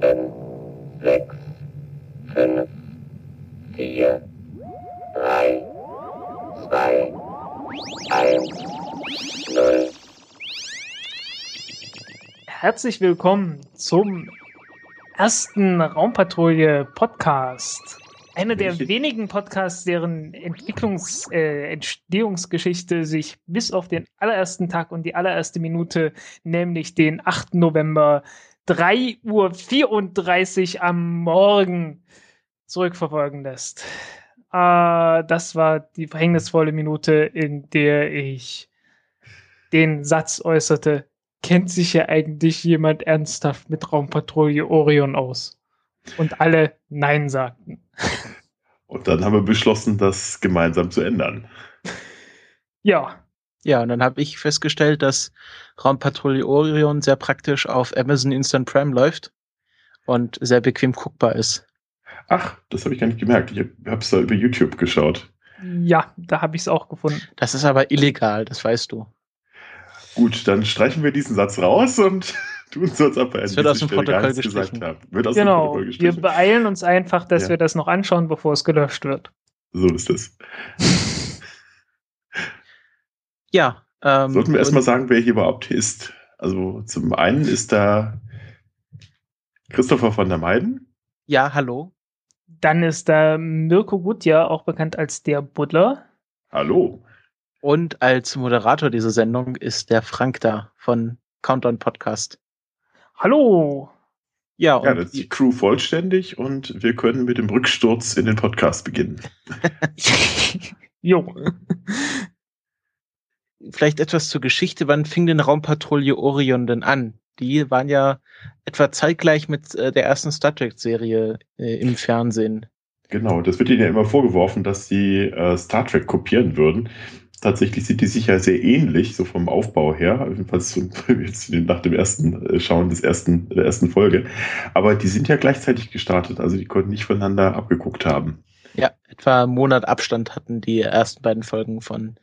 sieben, sechs, fünf, vier, drei, zwei, eins, null. Herzlich willkommen zum ersten Raumpatrouille Podcast. Einer der wenigen Podcasts, deren Entwicklungs-, äh, Entstehungsgeschichte sich bis auf den allerersten Tag und die allererste Minute, nämlich den 8. November, 3.34 Uhr am Morgen zurückverfolgen lässt. Äh, das war die verhängnisvolle Minute, in der ich den Satz äußerte, kennt sich ja eigentlich jemand ernsthaft mit Raumpatrouille Orion aus? Und alle Nein sagten. Und dann haben wir beschlossen, das gemeinsam zu ändern. Ja, Ja, und dann habe ich festgestellt, dass Raumpatrouille Orion sehr praktisch auf Amazon Instant Prime läuft und sehr bequem guckbar ist. Ach, das habe ich gar nicht gemerkt. Ich habe es da über YouTube geschaut. ja, da habe ich es auch gefunden. Das ist aber illegal, das weißt du. Gut, dann streichen wir diesen Satz raus und tun so, als ob wir an Es wird aus dem gar Protokoll gestrichen. haben. Wird aus dem Genau, Protokoll wir gestrichen. beeilen uns einfach, dass Ja. wir das noch anschauen, bevor es gelöscht wird. So ist es. Ja. Ähm, Sollten wir erstmal sagen, wer hier überhaupt ist. Also zum einen ist da Christopher von der Meiden. Ja, hallo. Dann ist da Mirko Gutjahr, auch bekannt als der Buddler. Hallo. Und als Moderator dieser Sendung ist der Frank da von Countdown Podcast. Hallo! Ja, Ja, das ist die Crew vollständig und wir können mit dem Rücksturz in den Podcast beginnen. jo. Vielleicht etwas zur Geschichte. Wann fing denn Raumpatrouille Orion denn an? Die waren ja etwa zeitgleich mit äh, der ersten Star Trek-Serie äh, im Fernsehen. Genau, das wird ihnen ja immer vorgeworfen, dass sie äh, Star Trek kopieren würden. Tatsächlich sind die sich ja sehr ähnlich, so vom Aufbau her, jedenfalls jetzt nach dem ersten äh, Schauen des ersten, der ersten Folge. Aber die sind ja gleichzeitig gestartet, also die konnten nicht voneinander abgeguckt haben. Ja, etwa einen Monat Abstand hatten die ersten beiden Folgen von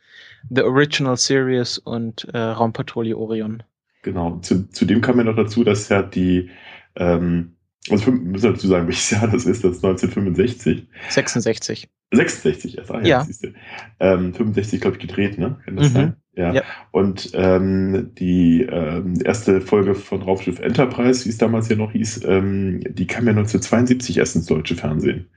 The Original Series und äh, Raumpatrouille Orion. Genau. Zu, zudem kam ja noch dazu, dass ja die, ähm, also fünf- müssen wir dazu sagen, welches Jahr das ist, das ist 1965. 66. 66 erst, ah, ja. Ja. siehste. Ähm, 65, glaube ich, gedreht, ne? Kann das Mhm. sein? Ja. Ja. Und ähm, die ähm, erste Folge von Raumschiff Enterprise, wie es damals ja noch hieß, ähm, die kam ja 1972 erst ins deutsche Fernsehen.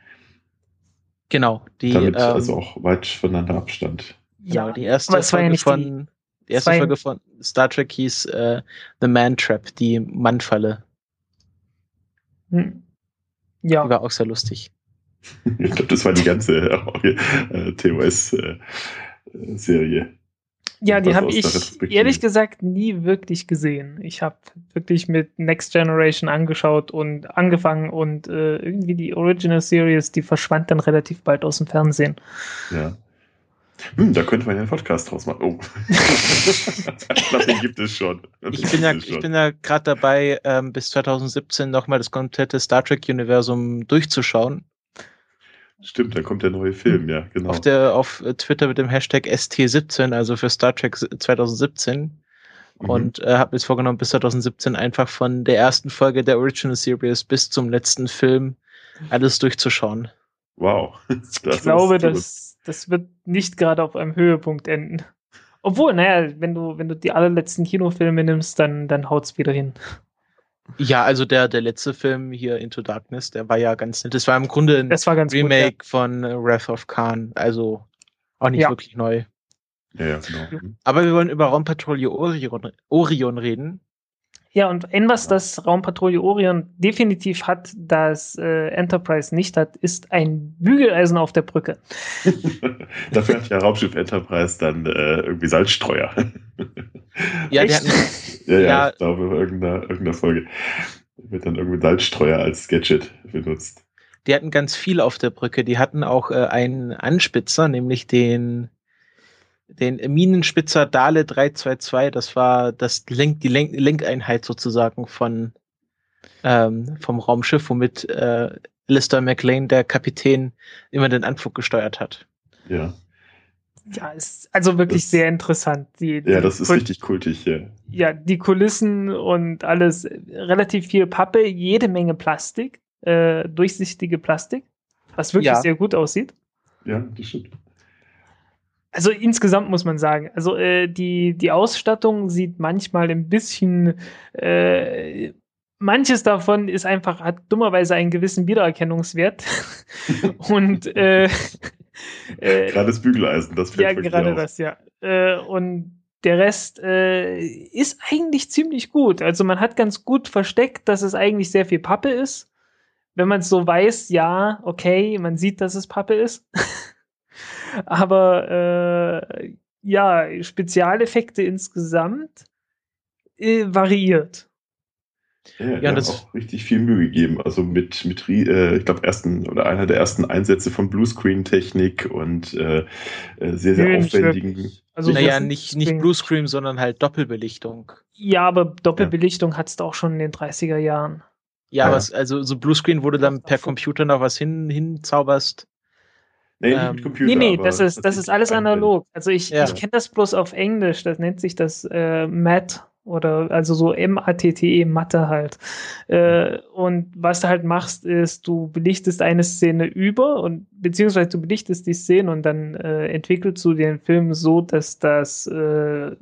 Genau, die, Damit ähm, also auch weit voneinander Abstand. genau, die erste aber es war ja Folge nicht die- von die erste war ja- Folge von Star Trek hieß äh, The Man Trap, die Mannfalle. Hm. Die Ja, war auch sehr lustig. Ich glaube, das war die ganze äh, TOS-Serie. Ja die habe ich ehrlich gesagt nie wirklich gesehen. Ich habe wirklich mit Next Generation angeschaut und angefangen und äh, irgendwie die Original Series, die verschwand dann relativ bald aus dem Fernsehen. ja. Hm, da könnte man ja einen Podcast draus machen. Oh. ich glaube, den gibt es schon. Ich bin ja, es ich schon. bin ja gerade dabei, ähm, bis 2017 nochmal das komplette Star Trek-Universum durchzuschauen. Stimmt, da kommt der neue Film, ja, genau. Auf, der, auf äh, Twitter mit dem Hashtag ST17, also für Star Trek 2017. Mhm. Und äh, habe mir jetzt vorgenommen, bis 2017 einfach von der ersten Folge der Original Series bis zum letzten Film alles durchzuschauen. Wow. Das ich glaube, das, das wird nicht gerade auf einem Höhepunkt enden. Obwohl, naja, wenn du, wenn du die allerletzten Kinofilme nimmst, dann, dann haut's wieder hin. Ja, also der, der letzte Film hier, Into Darkness, der war ja ganz nett. Das war im Grunde ein Das war ganz Remake von äh, Wrath of Khan, also auch nicht Ja. wirklich neu. Ja, ja, genau. Aber wir wollen über Raumpatrouille Orion, Orion reden. Ja, und ein, was das Raumpatrouille Orion definitiv hat, das äh, Enterprise nicht hat, ist ein Bügeleisen auf der Brücke. Dafür hat ja Raumschiff Enterprise dann äh, irgendwie Salzstreuer. Ja, die Echt? hatten, ja, ja, Ja. ich glaube, in irgendeiner, irgendeiner Folge wird dann irgendwie Salzstreuer als Gadget benutzt. die hatten ganz viel auf der Brücke. Die hatten auch äh, einen Anspitzer, nämlich den, den Minenspitzer Dale 322. Das war das Lenk, die Lenk, Lenkeinheit sozusagen von ähm, vom Raumschiff, womit äh, Lister McLean, der Kapitän, immer den Anflug gesteuert hat. Ja. ja, ist also wirklich Das- sehr interessant. Die, Ja, die das ist Kul- richtig kultig hier. Ja, die Kulissen und alles, relativ viel Pappe, jede Menge Plastik, äh, durchsichtige Plastik, was wirklich Ja. sehr gut aussieht. Ja, das stimmt. Also insgesamt muss man sagen, also äh, die, die Ausstattung sieht manchmal ein bisschen, äh, manches davon ist einfach, hat dummerweise einen gewissen Wiedererkennungswert. und äh, äh, Gerade das Bügeleisen, das fällt ja, gerade auf. das, ja. Äh, und der Rest äh, ist eigentlich ziemlich gut. Also man hat ganz gut versteckt, dass es eigentlich sehr viel Pappe ist. Wenn man es so weiß, ja, okay, man sieht, dass es Pappe ist. Aber äh, ja, Spezialeffekte insgesamt äh, variiert. Ja, ja, Ja, das- auch richtig viel Mühe gegeben. Also mit, mit rie- äh, ich glaube, ersten oder einer der ersten Einsätze von Bluescreen-Technik und äh, äh, sehr, sehr aufwendigen. Also naja, nicht, nicht Bluescreen, sondern halt Doppelbelichtung. Ja, aber Doppelbelichtung hat's doch auch schon in den 30er Jahren. Ja, Ja. was, also so Bluescreen, wo du dann per. Computer noch was hin, hinzauberst. Nee, nicht Ähm, mit Computer. Nee, nee, aber das ist, das ist alles analog. Also ich, Ja. ich kenne das bloß auf Englisch, das nennt sich das äh, MAT oder also so M-A-T-T-E, Mathe halt. Äh, und was du halt machst, ist, du belichtest eine Szene über und beziehungsweise du belichtest die Szene und dann äh, entwickelst du den Film so, dass das äh,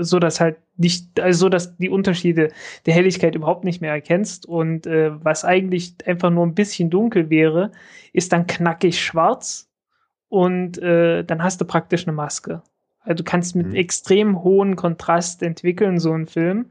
so dass halt nicht, also so, dass die Unterschiede der Helligkeit überhaupt nicht mehr erkennst und äh, was eigentlich einfach nur ein bisschen dunkel wäre, ist dann knackig schwarz und äh, dann hast du praktisch eine Maske. Also du kannst mit Mhm. extrem hohen Kontrast entwickeln, so einen Film.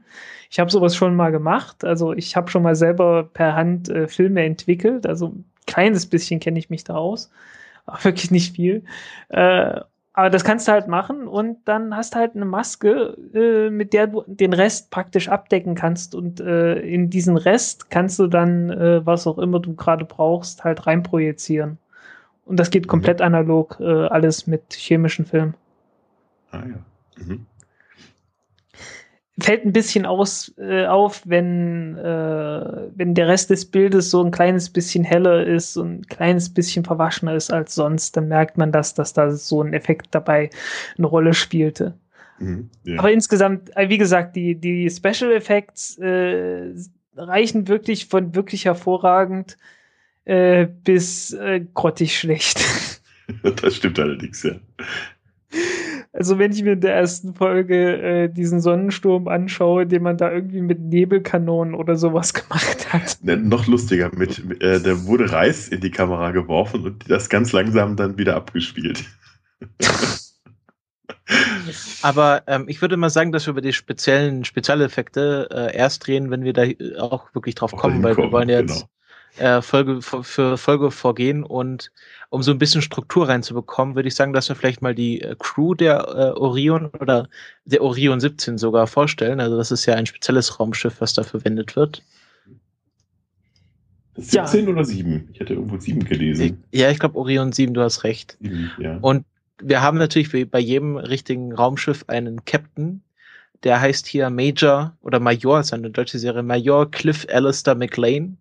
Ich habe sowas schon mal gemacht. Also ich habe schon mal selber per Hand äh, Filme entwickelt. Also ein kleines bisschen kenne ich mich da aus. Aber wirklich nicht viel. Äh, aber das kannst du halt machen und dann hast du halt eine Maske, äh, mit der du den Rest praktisch abdecken kannst und äh, in diesen Rest kannst du dann, äh, was auch immer du gerade brauchst, halt reinprojizieren. Und das geht komplett analog, äh, alles mit chemischen Filmen. Ah ja. Mhm. Fällt ein bisschen aus, äh, auf, wenn, äh, wenn der Rest des Bildes so ein kleines bisschen heller ist und ein kleines bisschen verwaschener ist als sonst, dann merkt man das, dass da so ein Effekt dabei eine Rolle spielte. Mhm. Ja. Aber insgesamt, äh, wie gesagt, die, die Special Effects äh, reichen wirklich von wirklich hervorragend äh, bis äh, grottig schlecht. das stimmt allerdings, ja. Also wenn ich mir in der ersten Folge äh, diesen Sonnensturm anschaue, den man da irgendwie mit Nebelkanonen oder sowas gemacht hat. Ne, noch lustiger, mit, mit äh, da wurde Reis in die Kamera geworfen und das ganz langsam dann wieder abgespielt. Aber ähm, ich würde mal sagen, dass wir über die speziellen Spezialeffekte äh, erst reden, wenn wir da äh, auch wirklich drauf Auch kommen, weil wir wollen ja jetzt genau. Äh, Folge für, Folge vorgehen und um so ein bisschen Struktur reinzubekommen, würde ich sagen, dass wir vielleicht mal die äh, Crew der äh, Orion oder der Orion 17 sogar vorstellen. Also das ist ja ein spezielles Raumschiff, was da verwendet wird. Ja. 17 oder 7? Ich hätte irgendwo 7 gelesen. Ja, ich glaube Orion 7, du hast recht. 7, ja. Und wir haben natürlich wie bei jedem richtigen Raumschiff einen Captain. Der heißt hier Major oder Major, ist eine deutsche Serie, Major Cliff Alistair McLean,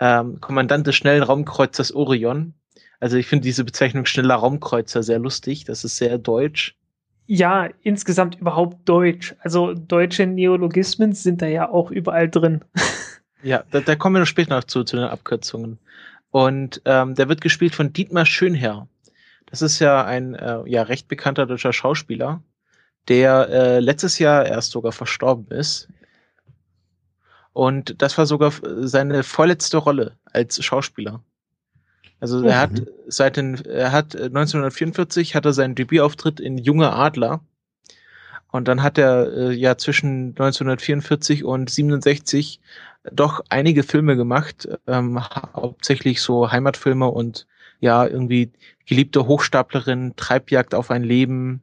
ähm, Kommandant des schnellen Raumkreuzers Orion. Also ich finde diese Bezeichnung schneller Raumkreuzer sehr lustig. Das ist sehr deutsch. Ja, insgesamt überhaupt Deutsch. Also deutsche Neologismen sind da ja auch überall drin. Ja, da, da kommen wir noch später noch zu, zu den Abkürzungen. Und ähm, der wird gespielt von Dietmar Schönherr. Das ist ja ein äh, ja recht bekannter deutscher Schauspieler, der äh, letztes Jahr erst sogar verstorben ist. Und das war sogar seine vorletzte Rolle als Schauspieler. Also er hat Mhm. seit den, er hat äh, 1944 hat er seinen Debütauftritt in Junge Adler. Und dann hat er äh, ja zwischen 1944 und 67 doch einige Filme gemacht, ähm, hauptsächlich so Heimatfilme und ja, irgendwie Geliebte Hochstaplerin, Treibjagd auf ein Leben,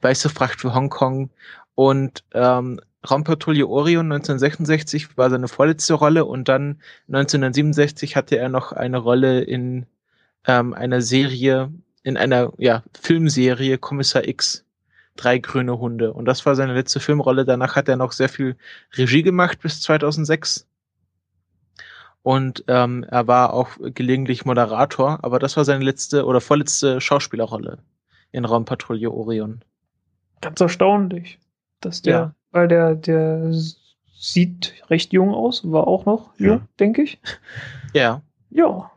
Weiße Fracht für Hongkong und ähm, Raumpatrouille Orion 1966 war seine vorletzte Rolle und dann 1967 hatte er noch eine Rolle in ähm, einer Serie, in einer ja, Filmserie Kommissar X, Drei grüne Hunde. Und das war seine letzte Filmrolle. Danach hat er noch sehr viel Regie gemacht bis 2006. Und ähm, er war auch gelegentlich Moderator, aber das war seine letzte oder vorletzte Schauspielerrolle in Raumpatrouille Orion. Ganz erstaunlich, dass der, Ja. weil der, der sieht recht jung aus, war auch noch Ja. jung, denke ich. Ja. Ja,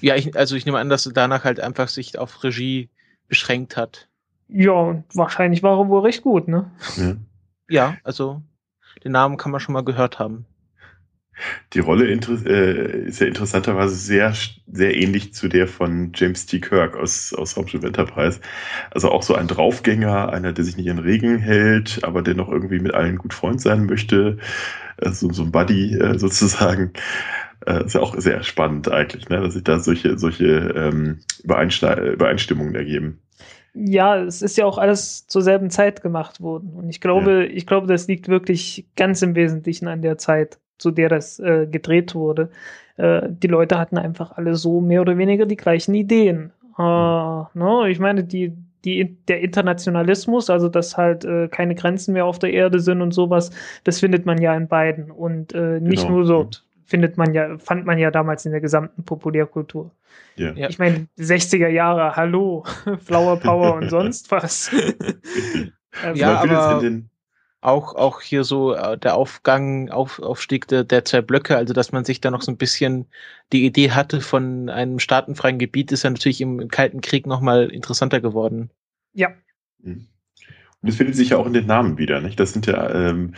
Ja, ich, also ich nehme an, dass er danach halt einfach sich auf Regie beschränkt hat. ja, und wahrscheinlich war er wohl recht gut, ne? Ja. Ja, also den Namen kann man schon mal gehört haben. Die Rolle äh, ist ja interessanterweise sehr, sehr ähnlich zu der von James T. Kirk aus, aus Raumschiff Enterprise. Also auch so ein Draufgänger, einer, der sich nicht in Regen hält, aber der noch irgendwie mit allen gut Freund sein möchte. Äh, so, ein Buddy äh, sozusagen. Äh, ist ja auch sehr spannend eigentlich, ne? dass sich da solche, solche ähm, Übereinstimmungen ergeben. Ja, es ist ja auch alles zur selben Zeit gemacht worden. Und ich glaube, ich glaube, das liegt wirklich ganz im Wesentlichen an der Zeit, zu der das äh, gedreht wurde. Äh, die Leute hatten einfach alle so mehr oder weniger die gleichen Ideen. Äh, ne? Ich meine, die, die, der Internationalismus, also dass halt äh, keine Grenzen mehr auf der Erde sind und sowas, das findet man ja in beiden. Und äh, nicht Genau. nur dort findet man ja, fand man ja damals in der gesamten Populärkultur. Ja. Ich meine, 60er Jahre, hallo, Flower Power und sonst was. also, Ja, aber- in den, Auch, auch hier so äh, der Aufgang, auf, Aufstieg der, der zwei Blöcke, also dass man sich da noch so ein bisschen die Idee hatte von einem staatenfreien Gebiet, ist ja natürlich im Kalten Krieg nochmal interessanter geworden. ja, Mhm. Und es findet sich ja auch in den Namen wieder, nicht? Das sind ja ähm,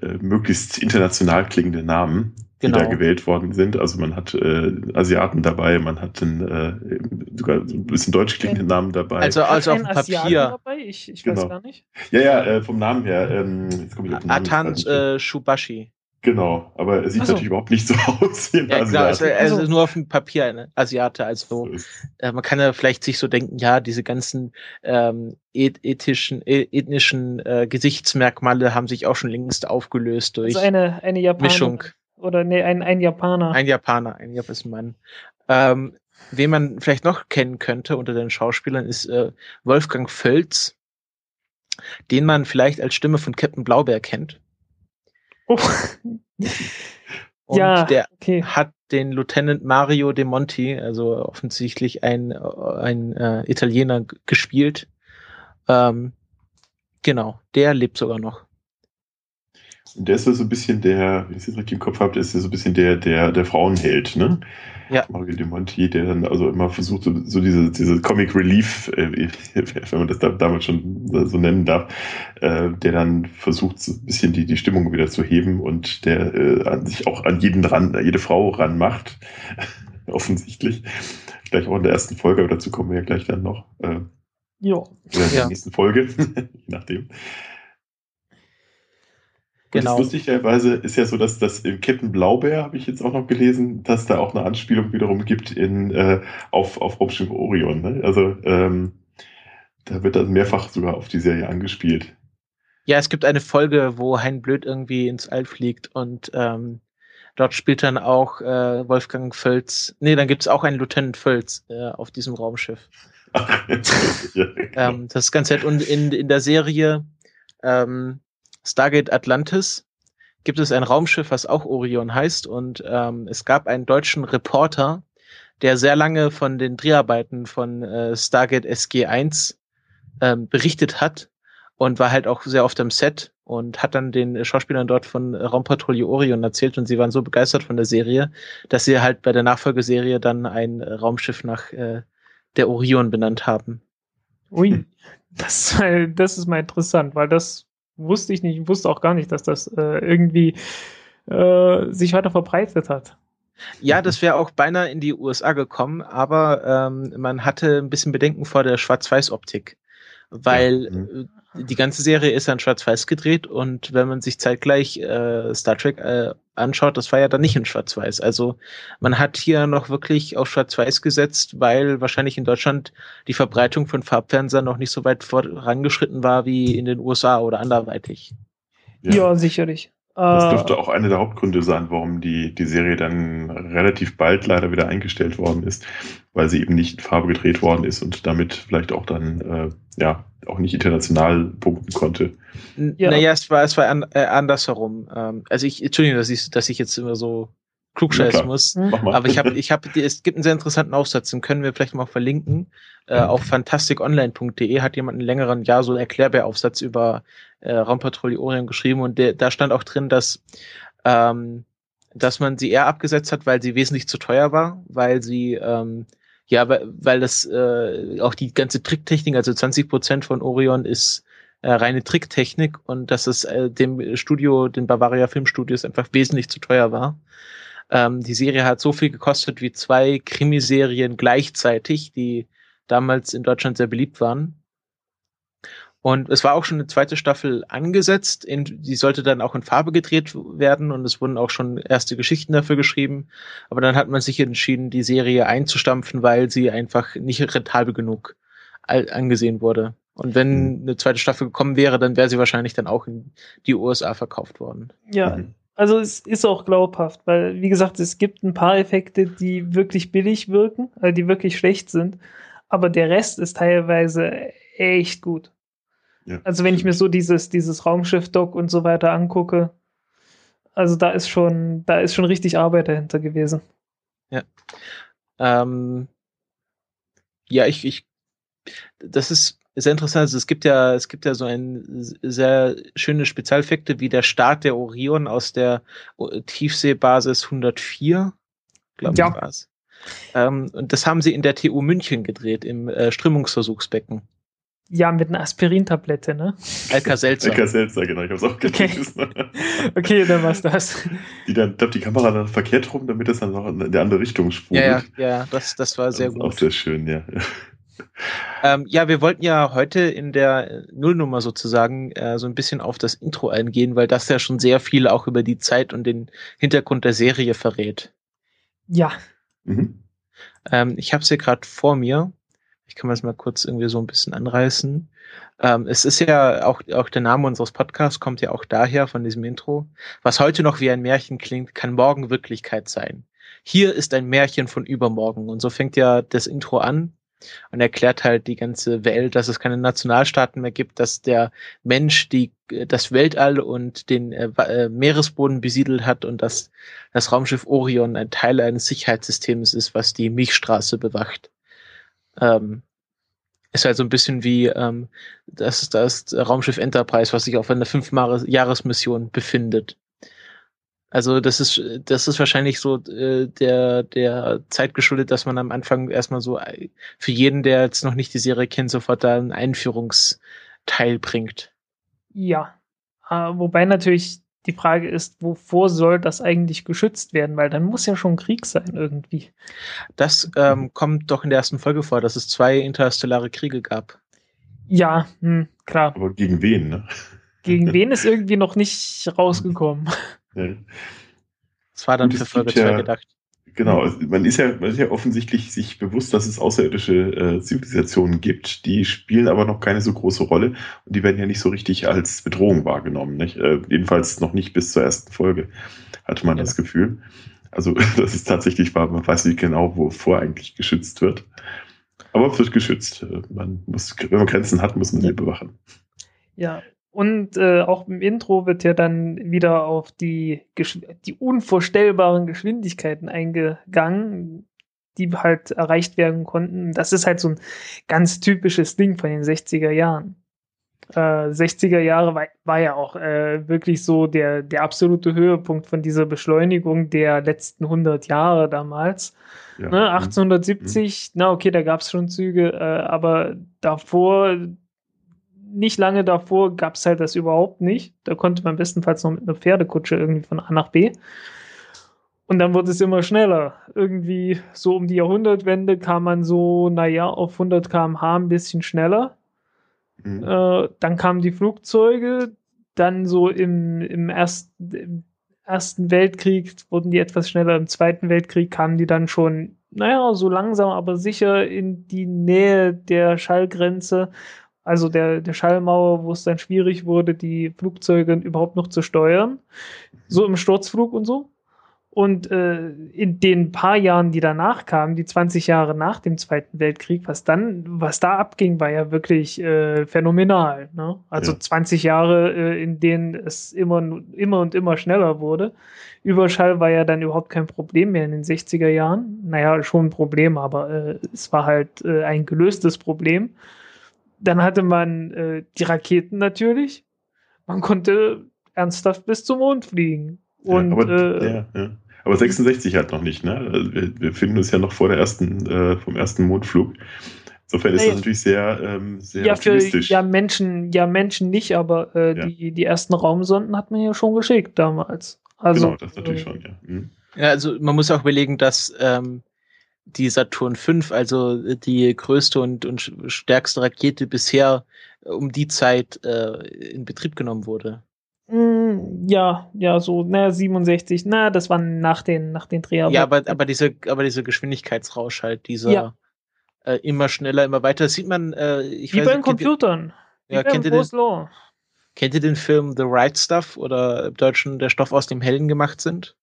äh, möglichst international klingende Namen, die Genau. da gewählt worden sind. Also man hat äh, Asiaten dabei, man hat einen, äh, sogar so ein bisschen deutsch klingende Namen dabei. Also, also auf Papier. Dabei? Ich, ich weiß Genau. gar nicht. ja, ja, äh, vom Namen her. Ähm, jetzt komme ich auf den Namen Atan nicht. äh, Shubashi. Genau, aber er sieht so. natürlich überhaupt nicht so aus wie ein Ja, genau, also, Asiate. also Also- nur auf dem Papier ein Asiate. Also äh, man kann ja vielleicht sich so denken, ja, diese ganzen ähm, eth ethischen, e- ethnischen äh, Gesichtsmerkmale haben sich auch schon längst aufgelöst durch Also eine, eine Japanerin. Mischung. Oder nee, ein, ein Japaner. Ein Japaner, ein japanischer Mann. Ähm, wen man vielleicht noch kennen könnte unter den Schauspielern ist äh, Wolfgang Völz, den man vielleicht als Stimme von Captain Blaubeer kennt. Oh. Und ja, der okay. hat den Lieutenant Mario De Monti, also offensichtlich ein, ein äh, Italiener, gespielt. Ähm, genau, der lebt sogar noch. Und der ist so ein bisschen der, wenn ich es jetzt richtig im Kopf habe, ist der so ein bisschen der, der, der Frauenheld, ne? Ja. Mario de Monti, der dann also immer versucht, so, so diese, diese Comic Relief, äh, wenn man das da, damals schon so nennen darf, äh, der dann versucht, so ein bisschen die, die Stimmung wieder zu heben und der äh, an sich auch an jeden ran, jede Frau ranmacht. Offensichtlich. Gleich auch in der ersten Folge, aber dazu kommen wir ja gleich dann noch. Äh, Ja. oder in Ja. der nächsten Folge, je nachdem. Genau. Und lustigerweise ist ja so, dass das im Captain Blaubeer, habe ich jetzt auch noch gelesen, dass da auch eine Anspielung wiederum gibt in, äh, auf, auf Raumschiff Orion. Ne? Also ähm, da wird dann mehrfach sogar auf die Serie angespielt. Ja, es gibt eine Folge, wo Hein Blöd irgendwie ins All fliegt und ähm, dort spielt dann auch äh, Wolfgang Völz. Nee, dann gibt's auch einen Lieutenant Völz äh, auf diesem Raumschiff. ja, genau. Ähm, das ist ganz nett. Und in, in der Serie ähm, Stargate Atlantis gibt es ein Raumschiff, was auch Orion heißt. Und ähm, es gab einen deutschen Reporter, der sehr lange von den Dreharbeiten von äh, Stargate SG1 ähm, berichtet hat und war halt auch sehr oft am Set und hat dann den Schauspielern dort von Raumpatrouille Orion erzählt und sie waren so begeistert von der Serie, dass sie halt bei der Nachfolgeserie dann ein Raumschiff nach äh, der Orion benannt haben. Ui. Das, äh, das ist mal interessant, weil das wusste ich nicht. Ich wusste auch gar nicht, dass das äh, irgendwie äh, sich weiter verbreitet hat. Ja, das wäre auch beinahe in die USA gekommen, aber ähm, man hatte ein bisschen Bedenken vor der Schwarz-Weiß-Optik, weil Ja, mhm. äh, die ganze Serie ist an Schwarz-Weiß gedreht und wenn man sich zeitgleich äh, Star Trek äh, anschaut, das war ja dann nicht in Schwarz-Weiß. Also man hat hier noch wirklich auf Schwarz-Weiß gesetzt, weil wahrscheinlich in Deutschland die Verbreitung von Farbfernsehern noch nicht so weit vorangeschritten war wie in den USA oder anderweitig. Ja, sicherlich. Das Äh, dürfte auch einer der Hauptgründe sein, warum die, die Serie dann relativ bald leider wieder eingestellt worden ist, weil sie eben nicht in Farbe gedreht worden ist und damit vielleicht auch dann äh, ja auch nicht international punkten konnte. Ja. Naja, es war, es war an, äh, andersherum. Ähm, also ich, Entschuldigung, dass ich, dass ich jetzt immer so klugscheißen muss. Aber ich habe, ich habe, es gibt einen sehr interessanten Aufsatz, den können wir vielleicht mal verlinken. Äh, auf fantasticonline.de hat jemand einen längeren Jahr so einen Erklärbär-Aufsatz über äh, Raumpatrouille Orion geschrieben und der, da stand auch drin, dass ähm, dass man sie eher abgesetzt hat, weil sie wesentlich zu teuer war, weil sie ähm, ja, weil, weil das äh, auch die ganze Tricktechnik, also 20 Prozent von Orion ist äh, reine Tricktechnik und dass es äh, dem Studio, den Bavaria Filmstudios einfach wesentlich zu teuer war. Ähm, die Serie hat so viel gekostet wie zwei Krimiserien gleichzeitig, die damals in Deutschland sehr beliebt waren. Und es war auch schon eine zweite Staffel angesetzt. In, die sollte dann auch in Farbe gedreht werden und es wurden auch schon erste Geschichten dafür geschrieben. Aber dann hat man sich entschieden, die Serie einzustampfen, weil sie einfach nicht rentabel genug angesehen wurde. Und wenn eine zweite Staffel gekommen wäre, dann wäre sie wahrscheinlich dann auch in die USA verkauft worden. Ja, Mhm. Also es ist auch glaubhaft, weil, wie gesagt, es gibt ein paar Effekte, die wirklich billig wirken, äh, die wirklich schlecht sind, aber der Rest ist teilweise echt gut. Ja, Also wenn ich mir so dieses, dieses Raumschiff-Dock und so weiter angucke, also da ist schon, da ist schon richtig Arbeit dahinter gewesen. Ähm, ja, ich, ich, das ist sehr interessant. Also es gibt ja, es gibt ja so ein sehr schöne Spezialeffekte wie der Start der Orion aus der Tiefseebasis 104, glaube Ja. ich war's. Ähm, und das haben sie in der TU München gedreht, im äh, Strömungsversuchsbecken. Ja, mit einer Aspirintablette, ne? Alka-Seltzer. Eckhard Seltzer, genau, ich hab's auch Okay. gelesen. Okay, dann war's das. Die dann, ich glaube, die Kamera dann verkehrt rum, damit es dann noch in die andere Richtung Ja, sprudelt. ja, ja, das, das war sehr das gut. Auch sehr schön, ja. Ähm, ja, wir wollten ja heute in der Nullnummer sozusagen äh, so ein bisschen auf das Intro eingehen, weil das ja schon sehr viel auch über die Zeit und den Hintergrund der Serie verrät. Ja, Mhm. Ähm, ich habe es hier gerade vor mir. Ich kann das mal kurz irgendwie so ein bisschen anreißen. Ähm, es ist ja auch, auch der Name unseres Podcasts kommt ja auch daher von diesem Intro. Was heute noch wie ein Märchen klingt, kann morgen Wirklichkeit sein. Hier ist ein Märchen von übermorgen. Und so fängt ja das Intro an und erklärt halt die ganze Welt, dass es keine Nationalstaaten mehr gibt, dass der Mensch die, das Weltall und den äh, äh, Meeresboden besiedelt hat und dass das Raumschiff Orion ein Teil eines Sicherheitssystems ist, was die Milchstraße bewacht. Ähm, ist halt so ein bisschen wie ähm, das, das Raumschiff Enterprise, was sich auf einer Fünf-Jahres-Mission befindet. Also das ist das ist wahrscheinlich so äh, der der Zeit geschuldet, dass man am Anfang erstmal so äh, für jeden, der jetzt noch nicht die Serie kennt, sofort da einen Einführungsteil bringt. ja. Äh, wobei natürlich die Frage ist, wovor soll das eigentlich geschützt werden? Weil dann muss ja schon Krieg sein irgendwie. Das ähm, kommt doch in der ersten Folge vor, dass es zwei interstellare Kriege gab. Ja, hm, klar. Aber gegen wen, ne? Gegen wen ist irgendwie noch nicht rausgekommen? Das war dann für Folge gibt 2 ja- gedacht. Genau, also man ist ja, man ist ja offensichtlich sich bewusst, dass es außerirdische äh, Zivilisationen gibt, die spielen aber noch keine so große Rolle und die werden ja nicht so richtig als Bedrohung wahrgenommen. Nicht? Äh, jedenfalls noch nicht bis zur ersten Folge, hatte man Ja. das Gefühl. Also das ist tatsächlich wahr, man weiß nicht genau, wovor eigentlich geschützt wird. Aber es wird geschützt. Äh, Man muss, wenn man Grenzen hat, muss man sie bewachen. Ja. Und äh, auch im Intro wird ja dann wieder auf die, die unvorstellbaren Geschwindigkeiten eingegangen, die halt erreicht werden konnten. Das ist halt so ein ganz typisches Ding von den 60er Jahren. Äh, 60er Jahre war, war ja auch äh, wirklich so der, der absolute Höhepunkt von dieser Beschleunigung der letzten 100 Jahre damals. Ja. Ne, 1870, na okay, da gab es schon Züge, äh, aber davor, nicht lange davor, gab es halt das überhaupt nicht. Da konnte man bestenfalls noch mit einer Pferdekutsche irgendwie von A nach B. Und dann wurde es immer schneller. Irgendwie so um die Jahrhundertwende kam man so, naja, auf 100 km/h ein bisschen schneller. Mhm. Äh, dann kamen die Flugzeuge, dann so im, im, ersten, im Ersten Weltkrieg wurden die etwas schneller, im Zweiten Weltkrieg kamen die dann schon, naja, so langsam, aber sicher in die Nähe der Schallgrenze, also der, der Schallmauer, wo es dann schwierig wurde, die Flugzeuge überhaupt noch zu steuern. So im Sturzflug und so. Und äh, in den paar Jahren, die danach kamen, die 20 Jahre nach dem Zweiten Weltkrieg, was dann, was da abging, war ja wirklich äh, phänomenal. Ne? Also Ja. 20 Jahre, äh, in denen es immer, immer und immer schneller wurde. Überschall war ja dann überhaupt kein Problem mehr in den 60er Jahren. Naja, schon ein Problem, aber äh, es war halt äh, ein gelöstes Problem. Dann hatte man äh, die Raketen natürlich. Man konnte ernsthaft bis zum Mond fliegen. Und ja, aber, äh, ja, ja. aber 66 halt noch nicht, ne? Also wir, wir finden uns ja noch vor der ersten, äh, vom ersten Mondflug. Insofern ist das natürlich sehr, ähm, sehr ja, für optimistisch. ja Menschen, ja Menschen nicht, aber äh, Ja. die, die ersten Raumsonden hat man ja schon geschickt damals. Also, genau, das natürlich äh, schon, ja. Mhm. Ja, also man muss auch überlegen, dass ähm, die Saturn V, also die größte und, und stärkste Rakete bisher äh, um die Zeit äh, in Betrieb genommen wurde. Mm, Ja, ja, so, na, 67, na, das war nach den, nach den Dreharbeiten. Ja, aber, aber diese, aber dieser Geschwindigkeitsrausch halt, dieser Ja. äh, immer schneller, immer weiter, das sieht man, äh, ich Wie weiß bei den Computern. Wie ja, kennt ihr, den, Law. kennt ihr den Film The Right Stuff oder im Deutschen Der Stoff aus dem Hellen gemacht sind?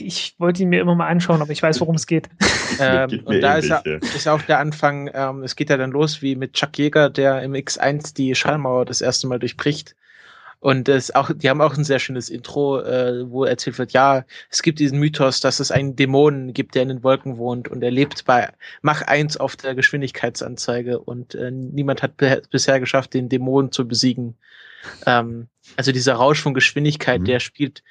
Ich wollte ihn mir immer mal anschauen, aber ich weiß, worum es geht. Ähm, und da ist, ja, ist auch der Anfang, ähm, es geht ja dann los wie mit Chuck Jäger, der im X1 die Schallmauer das erste Mal durchbricht. Und das auch, die haben auch ein sehr schönes Intro, äh, wo erzählt wird, ja, es gibt diesen Mythos, dass es einen Dämonen gibt, der in den Wolken wohnt und er lebt bei Mach 1 auf der Geschwindigkeitsanzeige und äh, niemand hat bisher geschafft, den Dämonen zu besiegen. Ähm, also dieser Rausch von Geschwindigkeit, Mhm. der spielt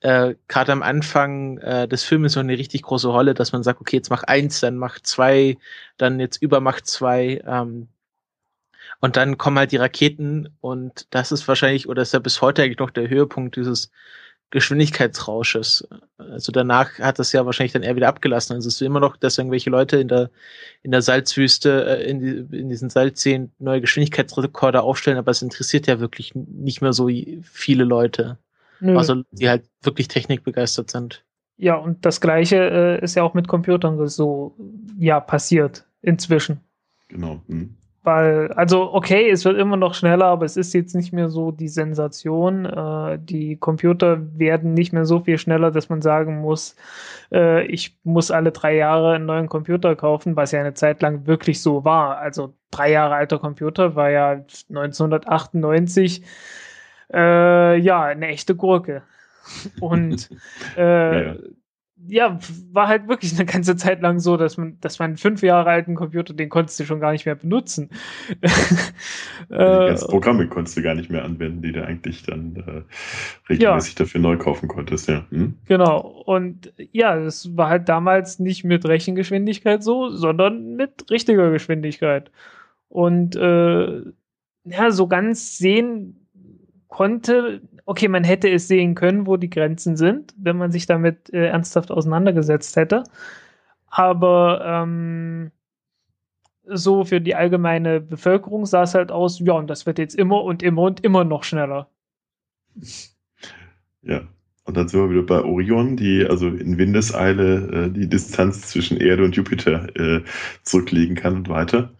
äh, gerade am Anfang äh, des Filmes noch eine richtig große Rolle, dass man sagt, okay, jetzt mach eins, dann mach zwei, dann jetzt über mach zwei, ähm, und dann kommen halt die Raketen und das ist wahrscheinlich, oder ist ja bis heute eigentlich noch der Höhepunkt dieses Geschwindigkeitsrausches. Also danach hat das ja wahrscheinlich dann eher wieder abgelassen. Also es ist immer noch, dass irgendwelche Leute in der, in der Salzwüste, äh, in, die, in diesen Salzseen neue Geschwindigkeitsrekorde aufstellen, aber es interessiert ja wirklich nicht mehr so viele Leute. Nö. Also die halt wirklich technikbegeistert sind. ja, und das Gleiche äh, ist ja auch mit Computern so, ja, passiert inzwischen. Genau. Mhm. Weil, also okay, es wird immer noch schneller, aber es ist jetzt nicht mehr so die Sensation. Äh, die Computer werden nicht mehr so viel schneller, dass man sagen muss, äh, ich muss alle drei Jahre einen neuen Computer kaufen, was ja eine Zeit lang wirklich so war. Also drei Jahre alter Computer war ja 1998 äh, ja eine echte Gurke. Und äh, Ja, ja. ja, war halt wirklich eine ganze Zeit lang so, dass man, dass man einen fünf Jahre alten Computer, den konntest du schon gar nicht mehr benutzen. Die äh, ganzen Programme konntest du gar nicht mehr anwenden, die du eigentlich dann äh, regelmäßig dafür neu kaufen konntest, ja. Mhm. genau. Und ja, das war halt damals nicht mit Rechengeschwindigkeit so, sondern mit richtiger Geschwindigkeit. Und äh, ja, so ganz sehen konnte, okay, man hätte es sehen können, wo die Grenzen sind, wenn man sich damit äh, ernsthaft auseinandergesetzt hätte. Aber ähm, so für die allgemeine Bevölkerung sah es halt aus, ja, und das wird jetzt immer und immer und immer noch schneller. Ja. Und dann sind wir wieder bei Orion, die also in Windeseile äh, die Distanz zwischen Erde und Jupiter äh, zurücklegen kann und weiter.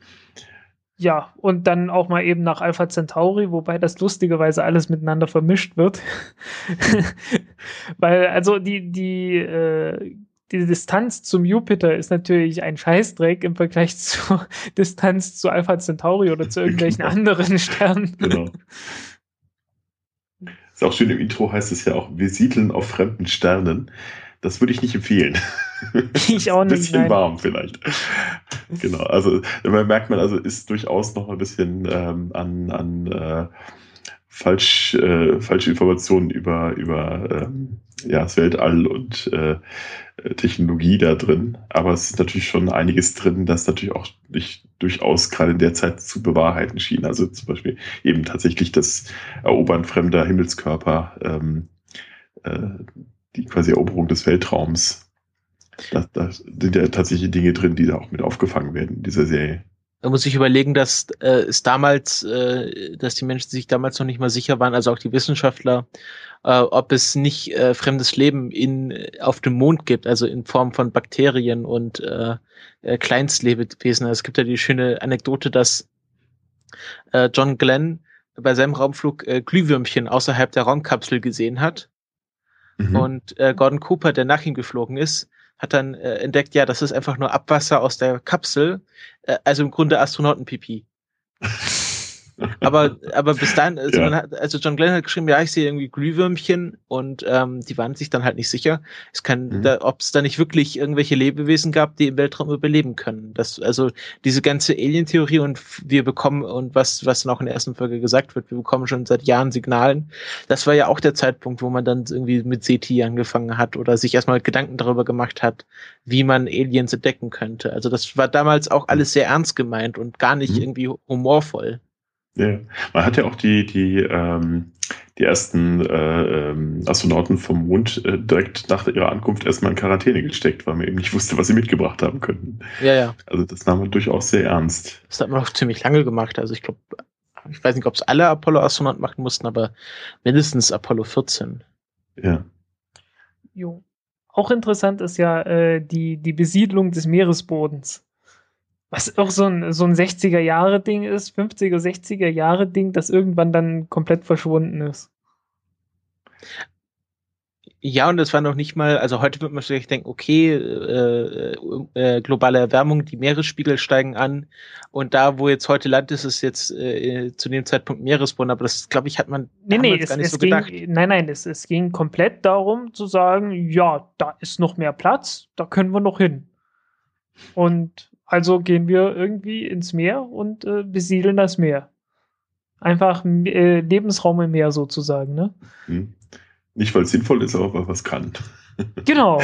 Ja, und dann auch mal eben nach Alpha Centauri, wobei das lustigerweise alles miteinander vermischt wird. Weil, also die, die, äh, die Distanz zum Jupiter ist natürlich ein Scheißdreck im Vergleich zur Distanz zu Alpha Centauri oder zu irgendwelchen Genau. anderen Sternen. Genau. Ist auch schön, im Intro heißt es ja auch, wir siedeln auf fremden Sternen. Das würde ich nicht empfehlen. Ich auch Ein nicht, bisschen nein. warm vielleicht. genau, also man merkt man, also ist durchaus noch ein bisschen ähm, an, an äh, falsch, äh, falsche Informationen über, über ähm, ja, das Weltall und äh, Technologie da drin. Aber es ist natürlich schon einiges drin, das natürlich auch nicht durchaus gerade in der Zeit zu bewahrheiten schien. Also zum Beispiel eben tatsächlich das Erobern fremder Himmelskörper, ähm, äh, die quasi Eroberung des Weltraums. Da, da sind ja tatsächlich Dinge drin, die da auch mit aufgefangen werden in dieser Serie. Da muss ich überlegen, dass äh, es damals, äh, dass die Menschen sich damals noch nicht mal sicher waren, also auch die Wissenschaftler, äh, ob es nicht äh, fremdes Leben in auf dem Mond gibt, also in Form von Bakterien und äh, äh, Kleinstlebewesen. Es gibt ja die schöne Anekdote, dass äh, John Glenn bei seinem Raumflug äh, Glühwürmchen außerhalb der Raumkapsel gesehen hat. Mhm. Und äh, Gordon Cooper, der nach ihm geflogen ist, hat dann äh, entdeckt, ja, das ist einfach nur Abwasser aus der Kapsel, äh, also im Grunde Astronautenpipi. aber, aber bis dann, also, ja. hat, also, John Glenn hat geschrieben, ja, ich sehe irgendwie Glühwürmchen und ähm, die waren sich dann halt nicht sicher. Es kann, mhm. da, ob es da nicht wirklich irgendwelche Lebewesen gab, die im Weltraum überleben können. Das, also diese ganze Alien-Theorie und wir bekommen und was, was noch in der ersten Folge gesagt wird, wir bekommen schon seit Jahren Signalen. Das war ja auch der Zeitpunkt, wo man dann irgendwie mit SETI angefangen hat oder sich erstmal Gedanken darüber gemacht hat, wie man Aliens entdecken könnte. Also das war damals auch alles sehr ernst gemeint und gar nicht mhm. irgendwie humorvoll. Ja, man hat ja auch die, die, ähm, die ersten äh, ähm, Astronauten vom Mond äh, direkt nach ihrer Ankunft erstmal in Quarantäne gesteckt, weil man eben nicht wusste, was sie mitgebracht haben könnten. Ja, ja. Also das nahm man durchaus sehr ernst. Das hat man auch ziemlich lange gemacht. Also ich glaube, ich weiß nicht, ob es alle Apollo-Astronauten machen mussten, aber mindestens Apollo 14. Ja. Jo. Auch interessant ist ja äh, die, die Besiedlung des Meeresbodens. Was auch so ein, so ein 60er-Jahre-Ding ist, 50er, 60er-Jahre-Ding, das irgendwann dann komplett verschwunden ist. Ja, und das war noch nicht mal, also heute wird man vielleicht denken, okay, äh, äh, globale Erwärmung, die Meeresspiegel steigen an und da, wo jetzt heute Land ist, ist jetzt äh, zu dem Zeitpunkt Meeresboden, aber das, glaube ich, hat man nee, nee, es, gar nicht es so ging, gedacht. Nein, nein, es, es ging komplett darum zu sagen, ja, da ist noch mehr Platz, da können wir noch hin. Und also gehen wir irgendwie ins Meer und äh, besiedeln das Meer. Einfach äh, Lebensraum im Meer sozusagen, ne? Hm. Nicht, weil es sinnvoll ist, aber weil was kann. Genau.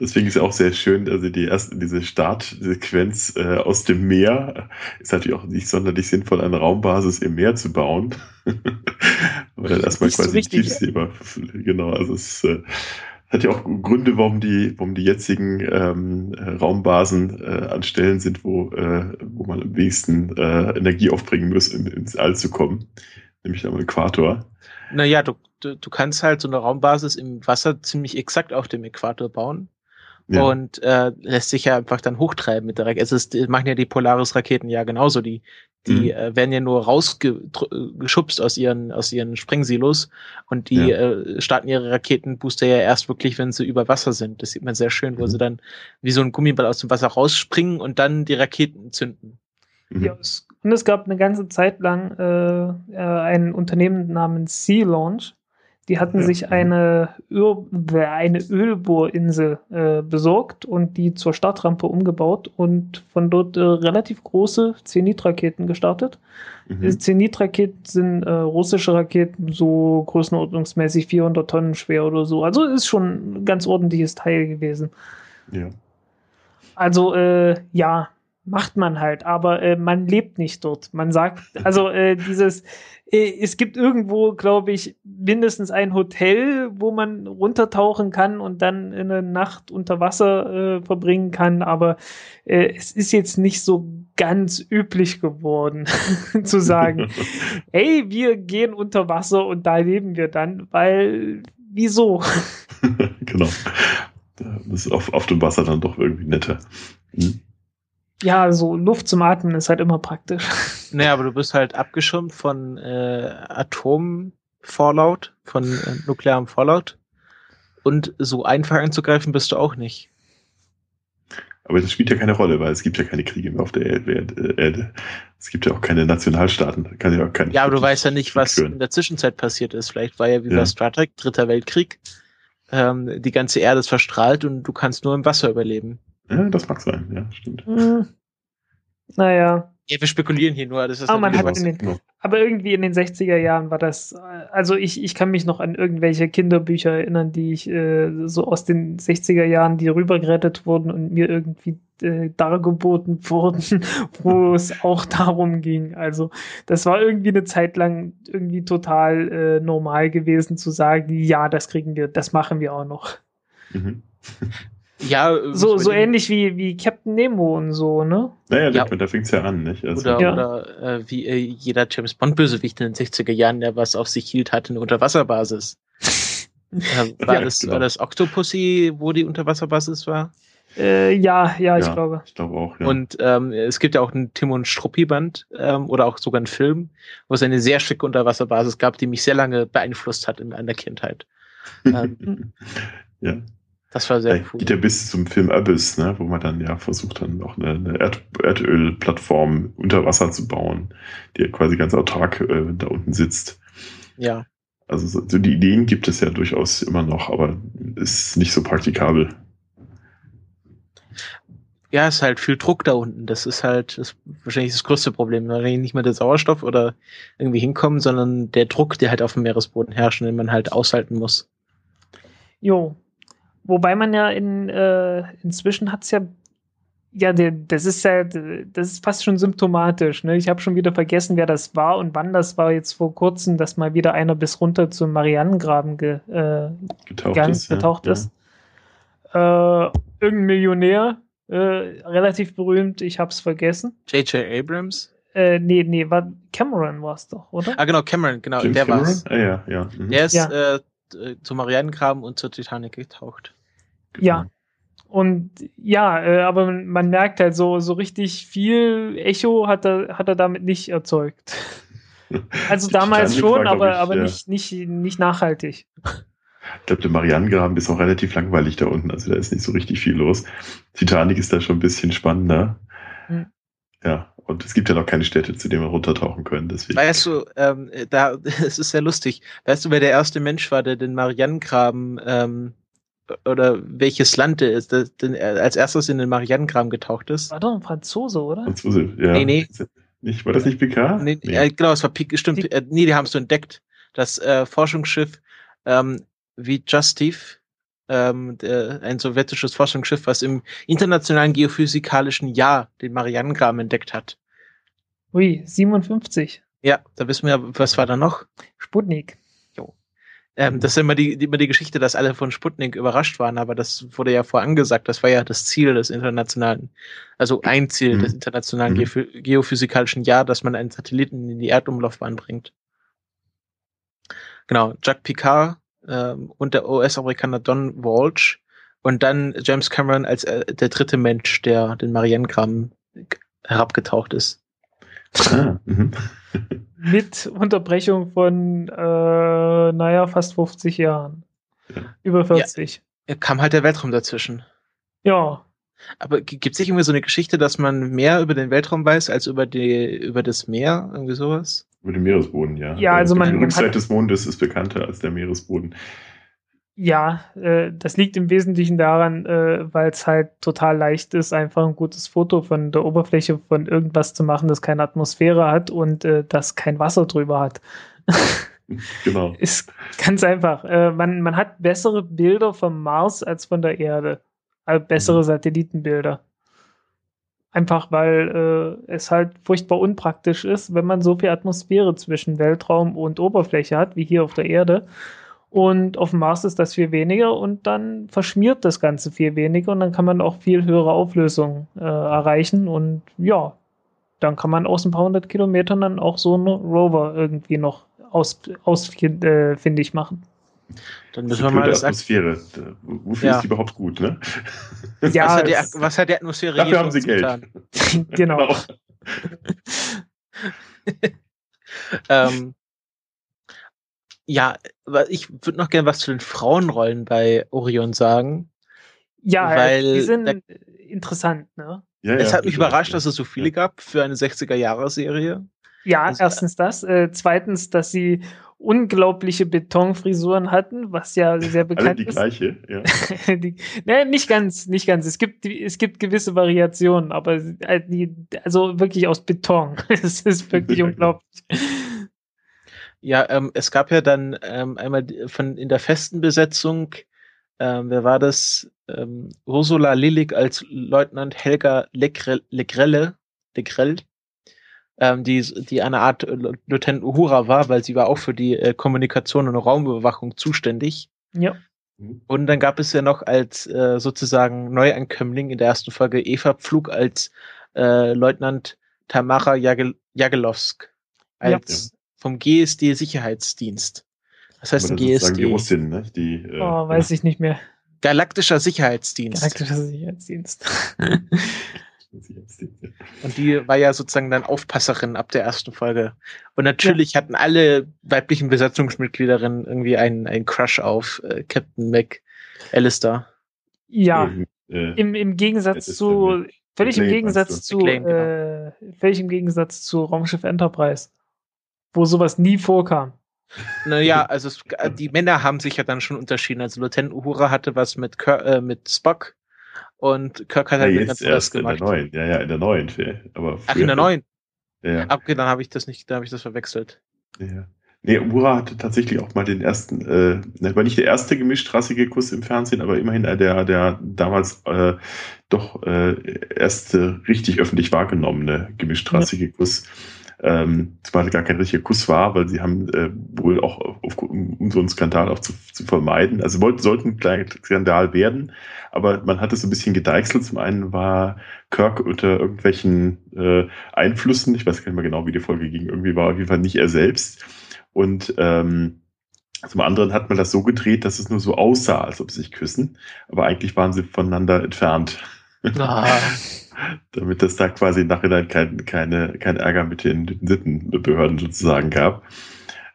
Deswegen ist ja auch sehr schön, also die erste, diese Startsequenz äh, aus dem Meer ist natürlich auch nicht sonderlich sinnvoll, eine Raumbasis im Meer zu bauen. Weil dann erstmal quasi so Tiefsee Genau, also es äh, hat ja auch Gründe, warum die, warum die jetzigen ähm, Raumbasen äh, an Stellen sind, wo, äh, wo man am wenigsten äh, Energie aufbringen muss, in, ins All zu kommen, nämlich am Äquator. Naja, du, du, du kannst halt so eine Raumbasis im Wasser ziemlich exakt auf dem Äquator bauen. Ja. Und äh, lässt sich ja einfach dann hochtreiben mit der Rakete. Also es machen ja die Polaris-Raketen ja genauso. Die, die mhm. äh, werden ja nur rausgeschubst aus ihren, aus ihren Sprengsilos und die ja. äh, starten ihre Raketenbooster ja erst wirklich, wenn sie über Wasser sind. Das sieht man sehr schön, wo mhm. sie dann wie so ein Gummiball aus dem Wasser rausspringen und dann die Raketen zünden. Mhm. Ja, und es gab eine ganze Zeit lang äh, äh ein Unternehmen namens Sea Launch, die hatten sich eine, Öl, eine Ölbohrinsel äh, besorgt und die zur Startrampe umgebaut und von dort äh, relativ große Zenit-Raketen gestartet. Mhm. Diese Zenit-Raketen sind äh, russische Raketen, so größenordnungsmäßig 400 Tonnen schwer oder so. Also ist schon ein ganz ordentliches Teil gewesen. Ja. Also, äh, ja, macht man halt, aber äh, man lebt nicht dort. Man sagt, also äh, dieses, äh, es gibt irgendwo, glaube ich, mindestens ein Hotel, wo man runtertauchen kann und dann eine Nacht unter Wasser äh, verbringen kann, aber äh, es ist jetzt nicht so ganz üblich geworden zu sagen, hey, wir gehen unter Wasser und da leben wir dann, weil wieso? genau. Das ist auf, auf dem Wasser dann doch irgendwie netter. Hm? Ja, so Luft zum Atmen ist halt immer praktisch. Naja, aber du bist halt abgeschirmt von äh, Atom-Fallout, von äh, nuklearem Fallout. Und so einfach einzugreifen bist du auch nicht. Aber das spielt ja keine Rolle, weil es gibt ja keine Kriege mehr auf der Erde. Es gibt ja auch keine Nationalstaaten. Kann ja, auch keine ja, aber du weißt ja nicht, was führen. in der Zwischenzeit passiert ist. Vielleicht war ja wie ja. bei Star Trek, Dritter Weltkrieg, ähm, die ganze Erde ist verstrahlt und du kannst nur im Wasser überleben. Ja, das mag sein, ja, stimmt. Hm. Naja. Ja, wir spekulieren hier nur. Das ist aber, man hat in den, aber irgendwie in den 60er Jahren war das, also ich, ich kann mich noch an irgendwelche Kinderbücher erinnern, die ich äh, so aus den 60er Jahren, die rübergerettet wurden und mir irgendwie äh, dargeboten wurden, wo es auch darum ging. Also das war irgendwie eine Zeit lang irgendwie total äh, normal gewesen zu sagen, ja, das kriegen wir, das machen wir auch noch. Mhm. Ja, so, so ähnlich wie, wie Captain Nemo und so, ne? Naja, ja. da fängt's ja an, nicht? Also oder ja. oder äh, wie äh, jeder James Bond-Bösewicht in den 60er Jahren, der was auf sich hielt, hatte eine Unterwasserbasis. äh, war, ja, das, genau. war das Octopussy, wo die Unterwasserbasis war? Äh, ja, ja, ich glaube. Ich glaube auch, ja. Und ähm, es gibt ja auch ein Tim und Struppi-Band ähm, oder auch sogar einen Film, wo es eine sehr schicke Unterwasserbasis gab, die mich sehr lange beeinflusst hat in, in der Kindheit. Ähm, ja. Das war sehr Ja, cool. Geht ja bis zum Film Abyss, ne, wo man dann ja versucht, dann noch eine, eine Erd Erdölplattform unter Wasser zu bauen, die ja quasi ganz autark äh, da unten sitzt. Ja. Also so, so die Ideen gibt es ja durchaus immer noch, aber ist nicht so praktikabel. Ja, ist halt viel Druck da unten. Das ist halt das wahrscheinlich das größte Problem. Wahrscheinlich nicht mehr der Sauerstoff oder irgendwie hinkommen, sondern der Druck, der halt auf dem Meeresboden herrscht und den man halt aushalten muss. Jo. Wobei man ja in, äh, inzwischen hat es ja, ja, der, das ist ja, das ist fast schon symptomatisch. Ne? Ich habe schon wieder vergessen, wer das war und wann das war jetzt vor kurzem, dass mal wieder einer bis runter zum Marianengraben ge, äh, Getaucht gegangen, ist. ja. getaucht Ja. ist. Äh, irgendein Millionär, äh, relativ berühmt, ich hab's vergessen. J.J. Abrams? Äh, nee, nee, war Cameron war es doch, oder? Ah, genau, Cameron, genau, James der Cameron? war's. Ah, ja, ja. Mhm. Der ist Ja. äh, äh, zum Marianengraben und zur Titanic getaucht. Ja. Und ja, äh, aber man, man merkt halt so, so richtig viel Echo hat er, hat er damit nicht erzeugt. Also Die damals Titanic war, schon, glaub aber, ich, aber ja. nicht, nicht, nicht nachhaltig. Ich glaube, der Marianengraben ist auch relativ langweilig da unten. Also da ist nicht so richtig viel los. Titanic ist da schon ein bisschen spannender. Hm. Ja, und es gibt ja noch keine Städte, zu denen wir runtertauchen können. Deswegen. Weißt du, ähm, da, es ist sehr lustig. Weißt du, wer der erste Mensch war, der den Marianengraben ähm, oder welches Land der ist, das, den, äh, als erstes in den Marianengraben getaucht ist? War doch ein Franzose, oder? Franzose, ja. Nee, nee. Nicht, war das nicht PK? Nee, Äh, genau, es war Pik, stimmt. Äh, nee, die haben es so entdeckt. Das äh, Forschungsschiff ähm, wie Justif, ähm, der, ein sowjetisches Forschungsschiff, was im internationalen geophysikalischen Jahr den Marianengraben entdeckt hat. Ui, 57. Ja, da wissen wir, was war da noch? Sputnik. Ähm, das ist immer die, die, immer die Geschichte, dass alle von Sputnik überrascht waren, aber das wurde ja vorher angesagt. Das war ja das Ziel des internationalen, also ein Ziel Mhm. des internationalen Mhm. Geophy- geophysikalischen Jahr, dass man einen Satelliten in die Erdumlaufbahn bringt. Genau, Jacques Picard ähm, und der US-Amerikaner Don Walsh und dann James Cameron als äh, der dritte Mensch, der den Marianengraben herabgetaucht ist. Ah, mhm. Mit Unterbrechung von, äh, naja, fast 50 Jahren. Ja. Über 40. Da kam halt der Weltraum dazwischen. Ja. Aber gibt es nicht irgendwie so eine Geschichte, dass man mehr über den Weltraum weiß als über die über das Meer? Irgendwie sowas? Über den Meeresboden, ja. Ja, also man- Die Rückseite hat- des Mondes ist bekannter als der Meeresboden. Ja, äh, das liegt im Wesentlichen daran, äh, weil es halt total leicht ist, einfach ein gutes Foto von der Oberfläche von irgendwas zu machen, das keine Atmosphäre hat und äh, das kein Wasser drüber hat. Genau. Ist ganz einfach. Äh, man, man hat bessere Bilder vom Mars als von der Erde. Also bessere Mhm. Satellitenbilder. Einfach weil äh, es halt furchtbar unpraktisch ist, wenn man so viel Atmosphäre zwischen Weltraum und Oberfläche hat, wie hier auf der Erde. Und auf dem Mars ist das viel weniger und dann verschmiert das Ganze viel weniger und dann kann man auch viel höhere Auflösung äh, erreichen. Und ja, dann kann man aus ein paar hundert Kilometern dann auch so einen Rover irgendwie noch aus, ausfindig machen. Dann Das müssen wir ist mal das Atmosphäre. Wofür Ja. ist die überhaupt gut, ne? Ja, was, hat die, was hat die Atmosphäre Dafür haben sie Geld. getan? genau. ähm, ja, ich würde noch gerne was zu den Frauenrollen bei Orion sagen. Ja, Weil die sind da- interessant, ne? Ja, es ja, hat mich überrascht, dass es so viele gab für eine 60er-Jahre-Serie. Ja, Also, erstens das. Äh, zweitens, dass sie unglaubliche Betonfrisuren hatten, was ja sehr Alle bekannt die ist. gleiche, ja. die, ne, nicht ganz, nicht ganz. Es gibt, es gibt gewisse Variationen, aber äh, die, also wirklich aus Beton. Es ist wirklich unglaublich. Ja, ähm, es gab ja dann ähm, einmal von in der festen Besetzung, ähm, wer war das? Ähm, Ursula Lillig als Leutnant Helga Legrelle, Legrelle, Legrell, ähm, die, die eine Art äh, Lieutenant Uhura war, weil sie war auch für die äh, Kommunikation und Raumüberwachung zuständig. Ja. Und dann gab es ja noch als äh, sozusagen Neuankömmling in der ersten Folge Eva Pflug als äh, Leutnant Tamara Jagel Jagelowsk als vom GSD Sicherheitsdienst. Was heißt Aber ein sozusagen die GSD? Russin, ne? Die, äh, Oh, weiß ich nicht mehr. Galaktischer Sicherheitsdienst. Galaktischer Sicherheitsdienst. Und die war ja sozusagen dann Aufpasserin ab der ersten Folge. Und natürlich ja. hatten alle weiblichen Besatzungsmitgliederinnen irgendwie einen, einen Crush auf äh, Captain Mac Alistair. Ja, äh, im, im Gegensatz zu, völlig im Gegensatz zu, McLean, genau. äh, völlig im Gegensatz zu Raumschiff Enterprise, wo sowas nie vorkam. Naja, also es, äh, die Männer haben sich ja dann schon unterschieden. Also Lieutenant Uhura hatte was mit, Kirk, äh, mit Spock und Kirk hat halt ja, ganz gemacht. In der neuen, ja, ja, in der neuen. Aber Ach, in der neuen? Ja. ja. Okay, dann habe ich das nicht, da habe ich das verwechselt. Ja. Nee, Uhura hatte tatsächlich auch mal den ersten, äh, ne, war nicht der erste gemischtrassige Kuss im Fernsehen, aber immerhin der, der damals äh, doch äh, erste richtig öffentlich wahrgenommene gemischtrassige ja. Kuss ähm, zumal gar kein richtiger Kuss war, weil sie haben äh, wohl auch, auf, um, um so einen Skandal auch zu, zu vermeiden, also wollten, sollten ein kleiner Skandal werden, aber man hat es so ein bisschen gedeichselt. Zum einen war Kirk unter irgendwelchen äh, Einflüssen, ich weiß gar nicht mehr genau, wie die Folge ging, irgendwie war auf jeden Fall nicht er selbst. Und ähm, zum anderen hat man das so gedreht, dass es nur so aussah, als ob sie sich küssen, aber eigentlich waren sie voneinander entfernt. Ah. damit es da quasi nachher kein, keine, kein Ärger mit den, den Sittenbehörden sozusagen gab.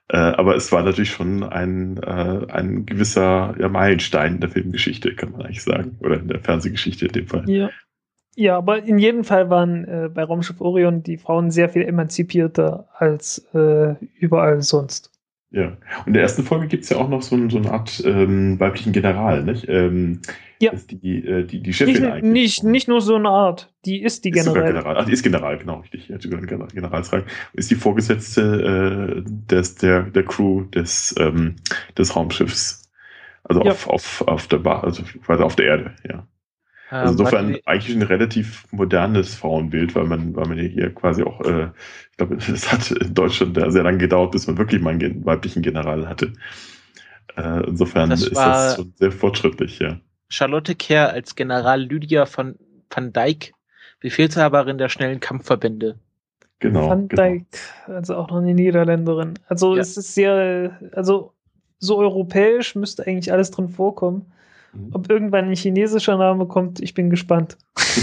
Äh, aber es war natürlich schon ein, äh, ein gewisser ja, Meilenstein in der Filmgeschichte, kann man eigentlich sagen. Oder in der Fernsehgeschichte in dem Fall. Ja. Ja, aber in jedem Fall waren äh, bei Raumschiff Orion die Frauen sehr viel emanzipierter als äh, überall sonst. Ja, und in der ersten Folge gibt es ja auch noch so, ein, so eine Art ähm, weiblichen General, nicht? Ähm, ja. Die, äh, die, die Chefin nicht, eigentlich. Nicht, nicht nur so eine Art, die ist die General. General. Ach, die ist General, genau, richtig. Ja, sogar General, Generalsrang. Ist die Vorgesetzte äh, des, der, der Crew des, ähm, des Raumschiffs. Also ja. auf, auf, auf der Bar, also quasi auf der Erde, ja. Also ähm, insofern eigentlich ein relativ modernes Frauenbild, weil man, weil man hier quasi auch, äh, ich glaube, es hat in Deutschland sehr lange gedauert, bis man wirklich mal einen weiblichen General hatte. Äh, insofern das ist das schon sehr fortschrittlich, ja. Charlotte Kerr als General Lydia von Van Dyck, Befehlshaberin der schnellen Kampfverbände. Genau. Van genau. Dyck, also auch noch eine Niederländerin. Also ja. es ist sehr, also so europäisch müsste eigentlich alles drin vorkommen. Mhm. Ob irgendwann ein chinesischer Name kommt, ich bin gespannt.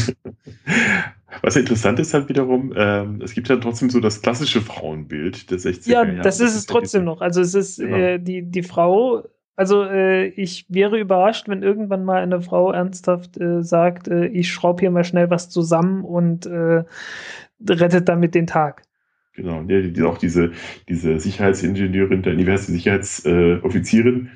Was interessant ist halt wiederum, ähm, es gibt ja trotzdem so das klassische Frauenbild der 60er Jahre. Ja, das ist es trotzdem noch. Also es ist genau. äh, die, die Frau, also äh, ich wäre überrascht, wenn irgendwann mal eine Frau ernsthaft äh, sagt, äh, ich schraube hier mal schnell was zusammen und äh, rettet damit den Tag. Genau, ja, die, auch diese, diese Sicherheitsingenieurin, der diverse Sicherheitsoffizierin,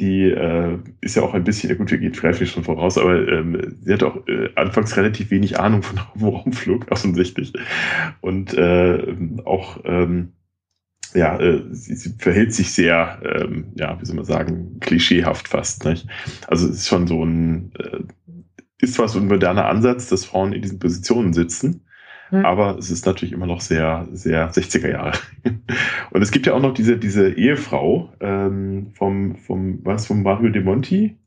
die äh, ist ja auch ein bisschen, gut, wir gehen vielleicht schon voraus, aber ähm, sie hat auch äh, anfangs relativ wenig Ahnung von Raumflug, offensichtlich. Und auch, ähm, ja, äh, sie, sie verhält sich sehr, ähm, ja, wie soll man sagen, klischeehaft fast. Nicht? Also es ist schon so ein, äh, ist zwar so ein moderner Ansatz, dass Frauen in diesen Positionen sitzen, hm. Aber es ist natürlich immer noch sehr, sehr 60er Jahre. Und es gibt ja auch noch diese, diese Ehefrau ähm, vom, vom, was, vom Mario De Monti?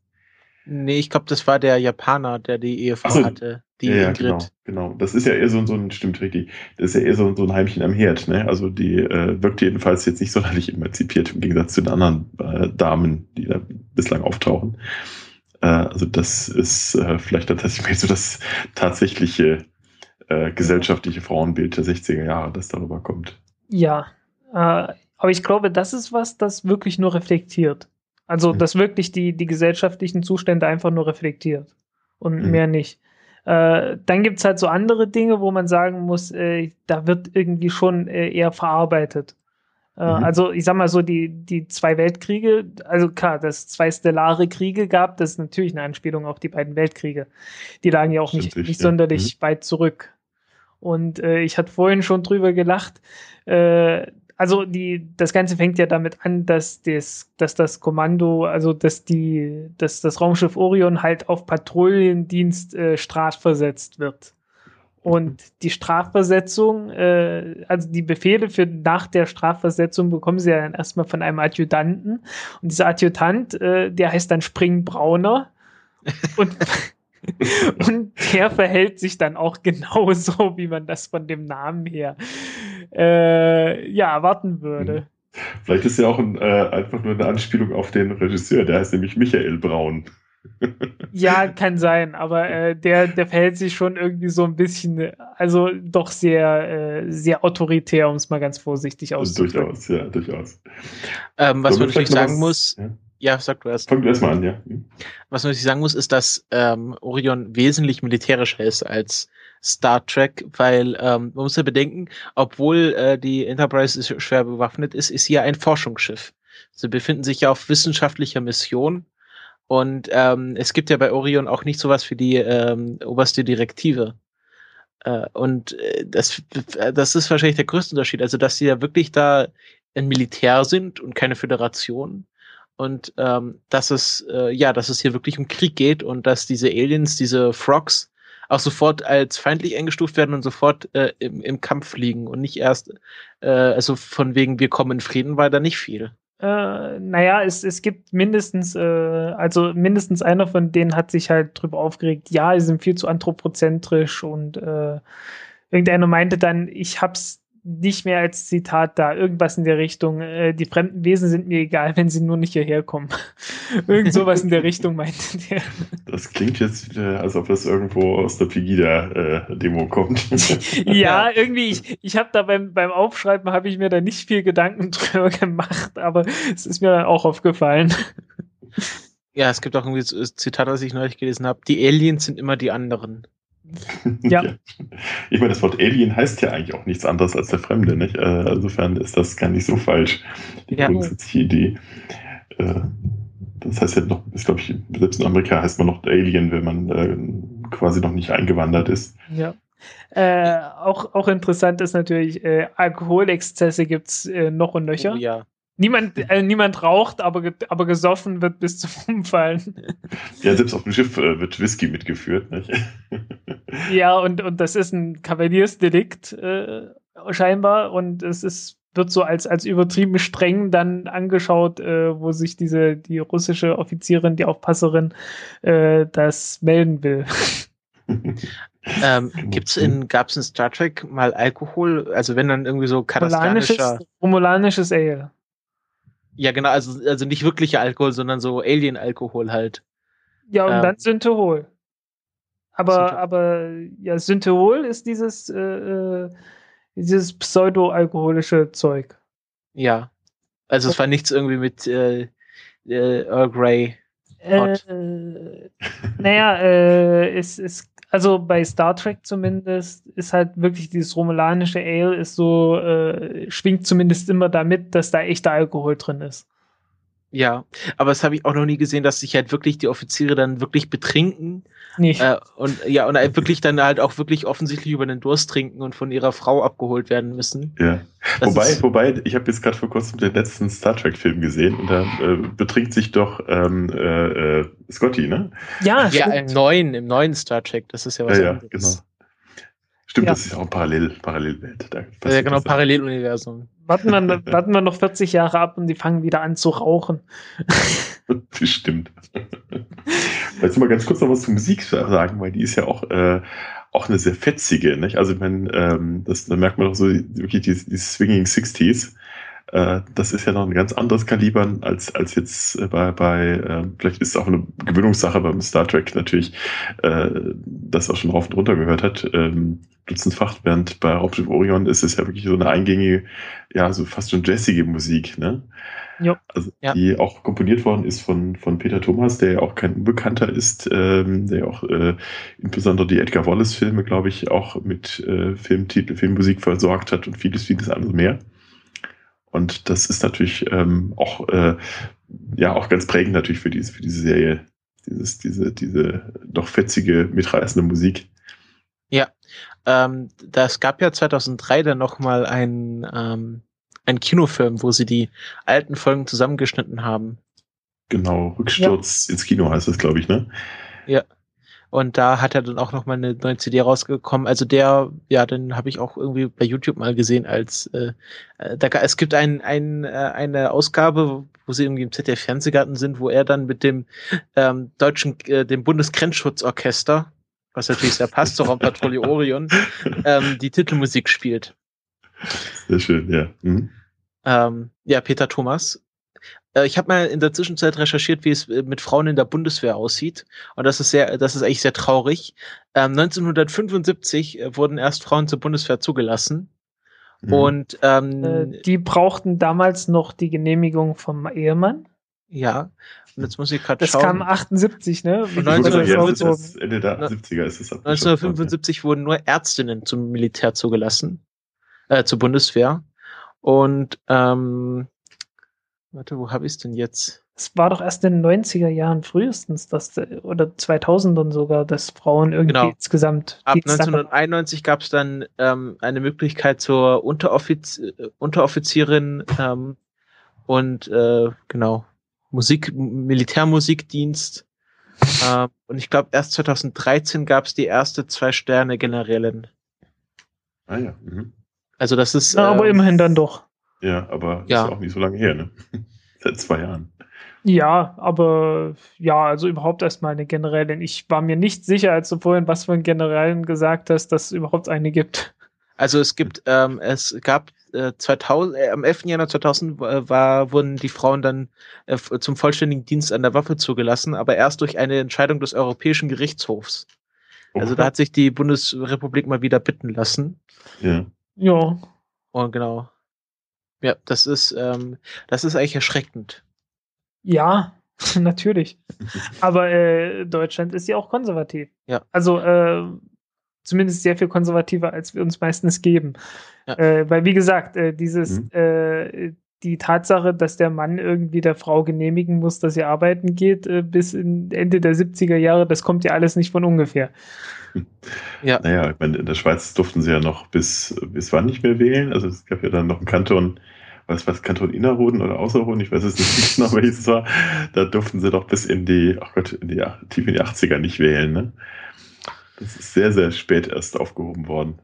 Nee, ich glaube, das war der Japaner, der die Ehefrau so, hatte. Die ja, Ingrid. genau, genau. Das ist ja eher so, so ein, stimmt richtig, das ist ja eher so, so ein Heimchen am Herd, ne? Also die äh, wirkt jedenfalls jetzt nicht sonderlich emanzipiert im Gegensatz zu den anderen äh, Damen, die da bislang auftauchen. Äh, also das ist äh, vielleicht tatsächlich so das tatsächliche äh, gesellschaftliche Frauenbild der 60er Jahre, das darüber kommt. Ja, äh, aber ich glaube, das ist was, das wirklich nur reflektiert. Also, mhm. das wirklich die, die gesellschaftlichen Zustände einfach nur reflektiert und mhm. mehr nicht. Äh, dann gibt es halt so andere Dinge, wo man sagen muss, äh, da wird irgendwie schon äh, eher verarbeitet. Äh, mhm. Also ich sag mal so, die, die zwei Weltkriege, also klar, dass es zwei stellare Kriege gab, das ist natürlich eine Anspielung auf die beiden Weltkriege. Die lagen ja auch nicht, nicht sonderlich mhm. weit zurück. Und äh, ich hatte vorhin schon drüber gelacht. Also die, das Ganze fängt ja damit an, dass das, dass das Kommando, also dass die, dass das Raumschiff Orion halt auf Patrouillendienst äh, strafversetzt wird. Und die Strafversetzung, äh, also die Befehle für nach der Strafversetzung bekommen sie ja dann erstmal von einem Adjutanten. Und dieser Adjutant, äh, der heißt dann Springbrauner. Und Und der verhält sich dann auch genauso, wie man das von dem Namen her äh, ja erwarten würde. Vielleicht ist ja auch ein, äh, einfach nur eine Anspielung auf den Regisseur, der heißt nämlich Michael Braun. Ja, kann sein, aber äh, der, der verhält sich schon irgendwie so ein bisschen, also doch sehr, äh, sehr autoritär, um es mal ganz vorsichtig auszudrücken. durchaus, ja, durchaus. Ähm, was man natürlich sagen was- muss, Ja. ja, sag du erst. Fang du erstmal an, ja. Hm. Was man natürlich sagen muss, ist, dass ähm, Orion wesentlich militärischer ist als Star Trek, weil ähm, man muss ja bedenken, obwohl äh, die Enterprise schwer bewaffnet ist, ist ja ein Forschungsschiff. Sie befinden sich ja auf wissenschaftlicher Mission und ähm, es gibt ja bei Orion auch nicht sowas für die ähm, oberste Direktive. Äh, und äh, das, das ist wahrscheinlich der größte Unterschied. Also, dass sie ja wirklich da ein Militär sind und keine Föderation und ähm, dass es äh, ja, dass es hier wirklich um Krieg geht und dass diese Aliens, diese Frogs auch sofort als feindlich eingestuft werden und sofort äh, im, im Kampf liegen und nicht erst, äh, also von wegen wir kommen in Frieden war da nicht viel. Äh, naja, es, es gibt mindestens, äh, also mindestens einer von denen hat sich halt drüber aufgeregt, ja, sie sind viel zu anthropozentrisch und äh, irgendeiner meinte dann, ich hab's nicht mehr als Zitat da, irgendwas in der Richtung, äh, die fremden Wesen sind mir egal, wenn sie nur nicht hierher kommen. Irgend sowas in der Richtung meinte der. Das klingt jetzt wieder, als ob das irgendwo aus der Pegida-Demo kommt. ja, irgendwie, ich, ich habe da beim, beim Aufschreiben, habe ich mir da nicht viel Gedanken drüber gemacht, aber es ist mir dann auch aufgefallen. Ja, es gibt auch irgendwie so ein Zitat, was ich neulich gelesen habe. Die Aliens sind immer die anderen. Ja. Ich meine, das Wort Alien heißt ja eigentlich auch nichts anderes als der Fremde, nicht? Äh, Insofern ist das gar nicht so falsch, die Ja. grundsätzliche Idee. Äh, Das heißt ja noch, ist glaube ich, selbst in Amerika heißt man noch Alien, wenn man äh, quasi noch nicht eingewandert ist. Ja. Äh, auch, auch interessant ist natürlich, äh, Alkoholexzesse gibt's äh, noch und nöcher. Oh, ja. Niemand, äh, niemand raucht, aber, ge aber gesoffen wird bis zum Umfallen. Ja, selbst auf dem Schiff äh, wird Whisky mitgeführt, nicht? ja, und, und das ist ein Kavaliersdelikt äh, scheinbar und es ist wird so als, als übertrieben streng dann angeschaut, äh, wo sich diese, die russische Offizierin, die Aufpasserin, äh, das melden will. Ähm, gibt's in, gab's in Star Trek mal Alkohol? Also wenn dann irgendwie so. Romulanisches, romulanisches Ale. Ja, genau, also, also nicht wirklicher Alkohol, sondern so Alien-Alkohol halt. Ja, und Ähm. dann Synthehol. Aber, Synthe- aber ja, Synthehol ist dieses, äh, äh, dieses pseudo-alkoholische Zeug. Ja. Also es war nichts irgendwie mit äh, äh, Earl Grey. Äh, naja, äh, es ist, also bei Star Trek zumindest, ist halt wirklich dieses romulanische Ale ist so, äh, schwingt zumindest immer damit, dass da echter Alkohol drin ist. Ja, aber das habe ich auch noch nie gesehen, dass sich halt wirklich die Offiziere dann wirklich betrinken Nee. äh, und ja und halt wirklich dann halt auch wirklich offensichtlich über den Durst trinken und von ihrer Frau abgeholt werden müssen. Ja. Das wobei, ist- wobei, ich habe jetzt gerade vor kurzem den letzten Star Trek-Film gesehen und da äh, betrinkt sich doch ähm, äh, äh, Scotty, ne? ja, ja, im neuen, im neuen Star Trek, das ist ja was Ja, ja, anderes. genau. Stimmt, Ja. das ist auch ein Parallel, Parallelwelt. Da Ja, genau, das. Paralleluniversum. warten, wir, warten wir noch 40 Jahre ab und die fangen wieder an zu rauchen. Bestimmt. Jetzt mal ganz kurz noch was zur Musik sagen, weil die ist ja auch, äh, auch eine sehr fetzige. Nicht? Also, wenn, ähm, das, da merkt man doch so wirklich die, die Swinging Sixties. Äh, das ist ja noch ein ganz anderes Kaliber als, als jetzt äh, bei, bei äh, vielleicht ist es auch eine Gewöhnungssache beim Star Trek natürlich, äh, das auch schon rauf und runter gehört hat, ähm, dutzendfach, während bei Raumschiff Orion ist es ja wirklich so eine eingängige, ja, so fast schon jazzige Musik, ne? Jo. Also, Ja. die auch komponiert worden ist von, von Peter Thomas, der ja auch kein Unbekannter ist, ähm, der ja auch äh, insbesondere die Edgar Wallace-Filme, glaube ich, auch mit äh, Filmtitel, Filmmusik versorgt hat und vieles, vieles andere mehr. Und das ist natürlich ähm, auch, äh, ja, auch ganz prägend natürlich für diese, für diese Serie. Dieses, diese, diese doch fetzige, mitreißende Musik. Ähm, das gab ja 2003 dann noch mal ein ähm, ein Kinofilm, wo sie die alten Folgen zusammengeschnitten haben. Genau, Rücksturz ins Kino heißt das, glaube ich, ne? Und da hat er dann auch noch mal eine neue CD rausgekommen. Also der, ja, den habe ich auch irgendwie bei YouTube mal gesehen als äh, äh, da, es gibt ein, ein, äh, eine Ausgabe, wo sie irgendwie im ZDF Fernsehgarten sind, wo er dann mit dem ähm, deutschen, äh, dem Bundesgrenzschutzorchester, was natürlich sehr passt zur Raumpatrouille Orion, ähm, die Titelmusik spielt. Sehr schön, ja. Mhm. Ähm, ja, Peter Thomas. Äh, ich habe mal in der Zwischenzeit recherchiert, wie es äh, mit Frauen in der Bundeswehr aussieht. Und das ist sehr, das ist eigentlich sehr traurig. Ähm, 1975 äh, wurden erst Frauen zur Bundeswehr zugelassen. Mhm. Und ähm, Äh, die brauchten damals noch die Genehmigung vom Ehemann. ja, und jetzt muss ich gerade Das schauen. kam 78, ne? Wie das 1975 jetzt ist aufgehoben? es Ende der Ne- 70er ist es abgeschafft worden, 1975 wurden nur Ärztinnen zum Militär zugelassen, äh, zur Bundeswehr. Und ähm, warte, wo habe ich es denn jetzt? Es war doch erst in den 90er Jahren frühestens, dass, oder 2000ern sogar, dass Frauen irgendwie Genau. insgesamt Ab Dienst hatten. 1991 gab es dann ähm, eine Möglichkeit zur Unteroffiz äh, Unteroffizierin ähm, und äh, genau Musik, Militärmusikdienst. Ähm, und ich glaube, erst 2013 gab es die erste Zwei-Sterne-Generälin. Ah ja. Mhm. Also das ist. Na, aber ähm, immerhin dann doch. Ja, aber Ja. ist auch nicht so lange her, ne? Seit zwei Jahren. Ja, aber ja, also überhaupt erstmal eine Generälin. Ich war mir nicht sicher, als du vorhin was von Generälen gesagt hast, dass es überhaupt eine gibt. Also es gibt, ähm, es gab äh, 2000, äh, am 11. Januar 2000 äh, war, wurden die Frauen dann äh, zum vollständigen Dienst an der Waffe zugelassen, aber erst durch eine Entscheidung des Europäischen Gerichtshofs. Also Oh, da hat sich die Bundesrepublik mal wieder bitten lassen. ja. Ja, Und genau. Ja, das ist, ähm, das ist eigentlich erschreckend. ja, natürlich. Aber äh, Deutschland ist ja auch konservativ. Ja. Also äh, zumindest sehr viel konservativer, als wir uns meistens geben. Ja. Äh, weil, wie gesagt, äh, dieses, Mhm. Die Tatsache, dass der Mann irgendwie der Frau genehmigen muss, dass sie arbeiten geht, äh, bis in Ende der 70er Jahre, das kommt ja alles nicht von ungefähr. Ja. Naja, ich meine, in der Schweiz durften sie ja noch bis, bis wann nicht mehr wählen. Also es gab ja dann noch einen Kanton, was was Kanton Innerrhoden oder Außerrhoden, ich weiß es nicht genau, welches es war. Da durften sie doch bis in die, ach Gott, in die, tief in die 80er nicht wählen, ne? Das ist sehr, sehr spät erst aufgehoben worden.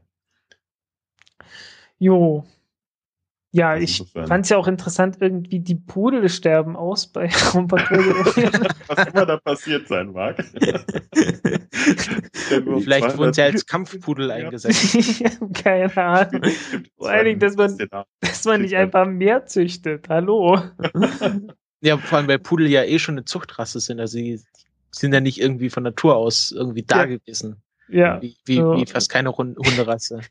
Jo. Ja, Also ich fand es ja auch interessant, irgendwie die Pudel sterben aus bei Raumpatrouille. Was immer da passiert sein mag. Vielleicht wurden sie als Kampfpudel Ja. eingesetzt. Keine Ahnung. Vor allen Dingen, dass man- Dass man nicht einfach mehr züchtet. Hallo. Ja, vor allem, weil Pudel ja eh schon eine Zuchtrasse sind. Also sie sind ja nicht irgendwie von Natur aus irgendwie da Ja. gewesen. Ja. Wie, wie, Ja. wie fast keine Hund Hunderasse.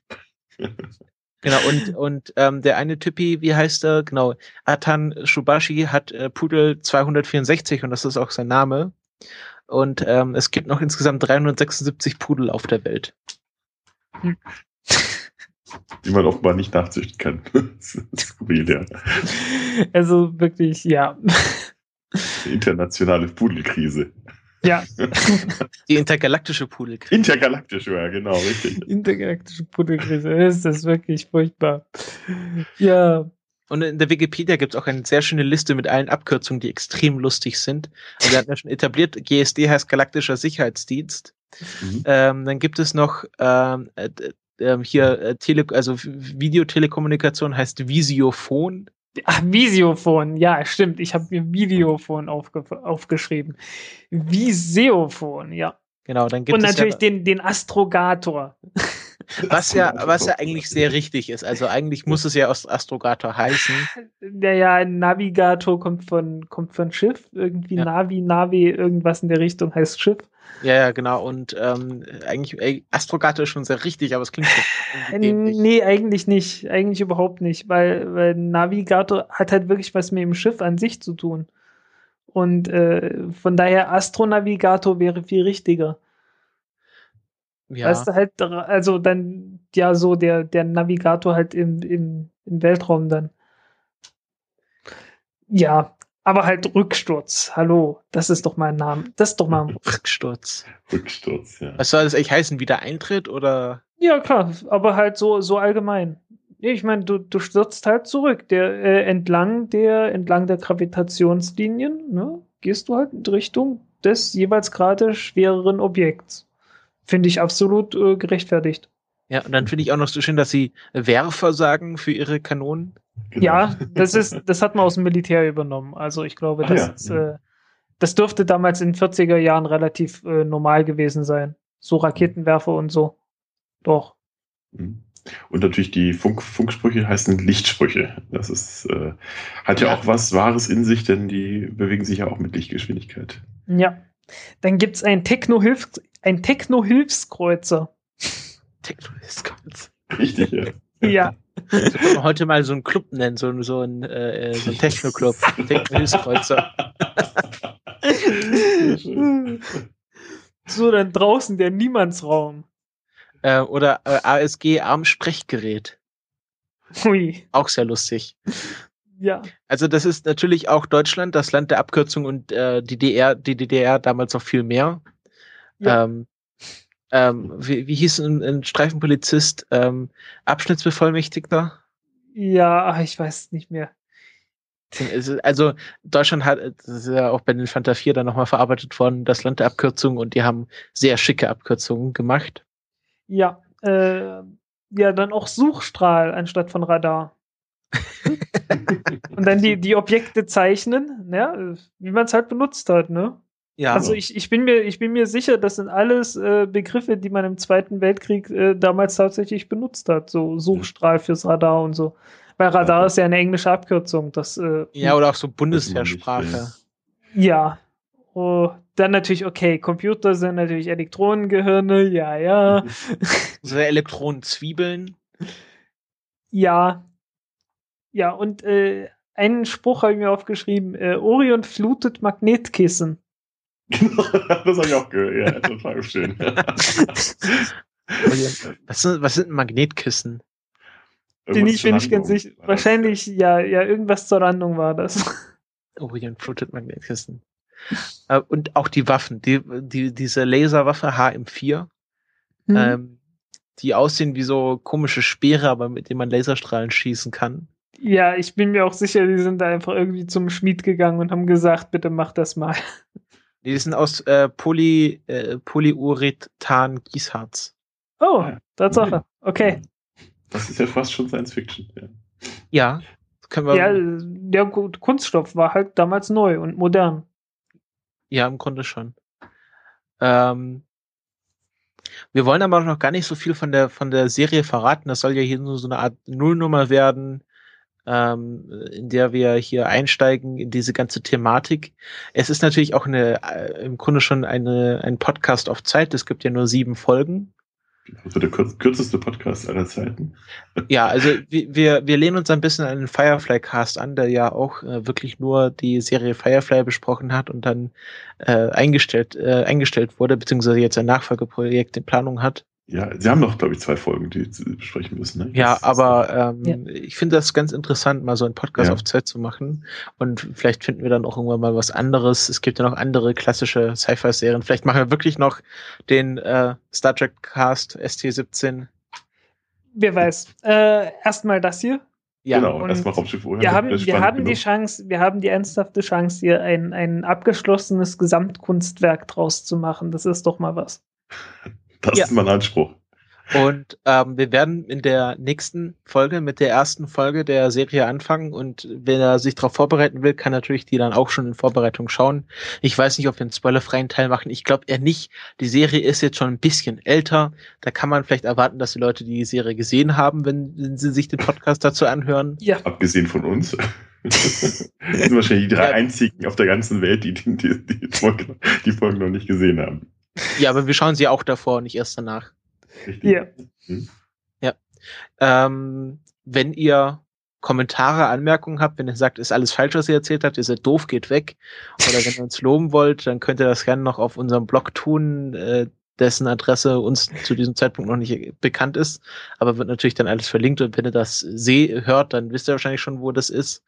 Genau, und, und ähm, der eine Typi, wie heißt er? Genau, Atan Shubashi hat äh, Pudel 264 und das ist auch sein Name. Und ähm, es gibt noch insgesamt 376 Pudel auf der Welt. Die man offenbar nicht nachzüchten kann. Das ist skurril, ja. Also wirklich, ja. Die internationale Pudelkrise. Ja. Die intergalaktische Pudelkrieg. Intergalaktisch, ja, genau, richtig. Intergalaktische Pudelkrise. Das ist wirklich furchtbar. Ja. Und in der Wikipedia gibt es auch eine sehr schöne Liste mit allen Abkürzungen, die extrem lustig sind. Also wir hatten ja schon etabliert, GSD heißt Galaktischer Sicherheitsdienst. Mhm. Ähm, dann gibt es noch ähm, äh, ähm, hier äh, Tele also Videotelekommunikation heißt Visiophon. Ach, Visiophon. Ja, stimmt. Ich habe mir Videophon aufge aufgeschrieben. Viseophon, ja. Genau, dann gibt Und es natürlich ja, den, den Astrogator. was ja, was ja eigentlich sehr richtig ist. Also eigentlich muss es ja aus Astrogator heißen. Der ja Navigator kommt von, kommt von Schiff. Irgendwie Ja. Navi, Navi, irgendwas in der Richtung heißt Schiff. Ja, ja, genau. Und ähm, eigentlich ey, Astrogator ist schon sehr richtig, aber es klingt dämlich. Nee, eigentlich nicht. Eigentlich überhaupt nicht, weil, weil Navigator hat halt wirklich was mit dem Schiff an sich zu tun. Und äh, von daher Astronavigator wäre viel richtiger. Ja. Weißt du halt, also dann ja so der, der Navigator halt im, im, im Weltraum dann. Ja, aber halt Rücksturz. Hallo, das ist doch mein Name. Das ist doch mal. Rücksturz. Rücksturz, ja. Was soll das eigentlich heißen? Wieder Eintritt oder? Ja, klar, aber halt so, so allgemein. Nee, Ich meine, du, du stürzt halt zurück. Der, äh, entlang der, entlang der Gravitationslinien, ne, gehst du halt in Richtung des jeweils gerade schwereren Objekts. Finde ich absolut äh, gerechtfertigt. Ja, und dann finde ich auch noch so schön, dass sie Werfer sagen für ihre Kanonen. Genau. Ja, das ist, das hat man aus dem Militär übernommen. Also ich glaube, Ah, das, ja. ist, äh, das dürfte damals in den 40er Jahren relativ äh, normal gewesen sein. So Raketenwerfer und so. Doch. Mhm. Und natürlich die Funk Funksprüche heißen Lichtsprüche. Das ist, äh, hat ja, ja, auch was Wahres in sich, denn die bewegen sich ja auch mit Lichtgeschwindigkeit. Ja. Dann gibt es ein Techno-Hilfskreuzer. Ein Techno-Hilfskreuzer. Techno-Hilfskreuzer. Richtig, ja. ja. So können wir heute mal so einen Club nennen, so, so ein, äh, so ein Techno-Club. Techno-Hilfskreuzer. so, dann draußen der Niemandsraum. Äh, oder äh, ASG Arm-Sprechgerät. Hui. Auch sehr lustig. Ja. Also das ist natürlich auch Deutschland, das Land der Abkürzung und äh, die DDR, die DDR damals noch viel mehr. Ja. Ähm, ähm, wie, wie hieß ein, ein Streifenpolizist? Ähm, Abschnittsbevollmächtigter? Ja, ich weiß nicht mehr. Also Deutschland hat, das ist ja auch bei den Fanta 4 dann nochmal verarbeitet worden, das Land der Abkürzung und die haben sehr schicke Abkürzungen gemacht. Ja, äh, ja, dann auch Suchstrahl anstatt von Radar. und dann die, die Objekte zeichnen, ja, wie man es halt benutzt hat, ne? Ja. Also ich, ich, bin mir, ich bin mir sicher, das sind alles äh, Begriffe, die man im Zweiten Weltkrieg äh, damals tatsächlich benutzt hat. So Suchstrahl fürs Radar und so. Weil Radar ist ja eine englische Abkürzung. Das, äh, ja, oder auch so Bundeswehrsprache. Ja. Oh, dann natürlich, okay, Computer sind natürlich Elektronengehirne, ja, ja. So Elektronenzwiebeln. Ja. Ja, und äh, einen Spruch habe ich mir aufgeschrieben: äh, Orion flutet Magnetkissen. das habe ich auch gehört. Ja, total schön. was, sind, was sind Magnetkissen? Den ich bin nicht ganz sicher. Wahrscheinlich, ja, ja, irgendwas zur Landung war das. Orion flutet Magnetkissen. Äh, und auch die Waffen, die, die, diese Laserwaffe HM4, mhm. ähm, die aussehen wie so komische Speere, aber mit denen man Laserstrahlen schießen kann. Ja, ich bin mir auch sicher, die sind da einfach irgendwie zum Schmied gegangen und haben gesagt, bitte mach das mal. Die sind aus äh, Poly, äh, Polyurethan Gießharz. Oh, Tatsache. Okay. Das ist ja fast schon Science Fiction. Ja. ja können wir. Ja, der Kunststoff war halt damals neu und modern. Ja, im Grunde schon. Ähm, wir wollen aber noch gar nicht so viel von der von der Serie verraten. Das soll ja hier nur so eine Art Nullnummer werden ähm, in der wir hier einsteigen in diese ganze Thematik. Es ist natürlich auch eine, äh, im Grunde schon eine, ein Podcast auf Zeit. Es gibt ja nur sieben Folgen. Also der kürzeste Podcast aller Zeiten. Ja, also wir, wir lehnen uns ein bisschen an den Firefly Cast an, der ja auch äh, wirklich nur die Serie Firefly besprochen hat und dann äh, eingestellt, äh, eingestellt wurde, beziehungsweise jetzt ein Nachfolgeprojekt in Planung hat. Ja, Sie haben noch, glaube ich, zwei Folgen, die Sie besprechen müssen. Ne? Ja, aber ähm, ja. ich finde das ganz interessant, mal so einen Podcast ja. auf Zeit zu machen. Und vielleicht finden wir dann auch irgendwann mal was anderes. Es gibt ja noch andere klassische Sci-Fi-Serien. Vielleicht machen wir wirklich noch den äh, Star Trek Cast ST17. Wer weiß. Äh, Erstmal das hier. Ja, genau, erstmal Raumschiff Wir haben, wir haben die Chance, wir haben die ernsthafte Chance, hier ein, ein abgeschlossenes Gesamtkunstwerk draus zu machen. Das ist doch mal was. Das ja. ist mein Anspruch. Und ähm, wir werden in der nächsten Folge mit der ersten Folge der Serie anfangen. Und wer sich darauf vorbereiten will, kann natürlich die dann auch schon in Vorbereitung schauen. Ich weiß nicht, ob wir einen spoilerfreien Teil machen. Ich glaube eher nicht. Die Serie ist jetzt schon ein bisschen älter. Da kann man vielleicht erwarten, dass die Leute die Serie gesehen haben, wenn, wenn sie sich den Podcast dazu anhören. Ja. Abgesehen von uns. das sind wahrscheinlich die drei ja. einzigen auf der ganzen Welt, die die, die, die, Folge, die Folgen noch nicht gesehen haben. Ja, aber wir schauen sie auch davor, nicht erst danach. Richtig. Ja. Hm. Ja. Ähm, wenn ihr Kommentare, Anmerkungen habt, wenn ihr sagt, ist alles falsch, was ihr erzählt habt, ihr seid doof, geht weg. Oder wenn ihr uns loben wollt, dann könnt ihr das gerne noch auf unserem Blog tun, äh, dessen Adresse uns zu diesem Zeitpunkt noch nicht bekannt ist, aber wird natürlich dann alles verlinkt und wenn ihr das seh, hört, dann wisst ihr wahrscheinlich schon, wo das ist.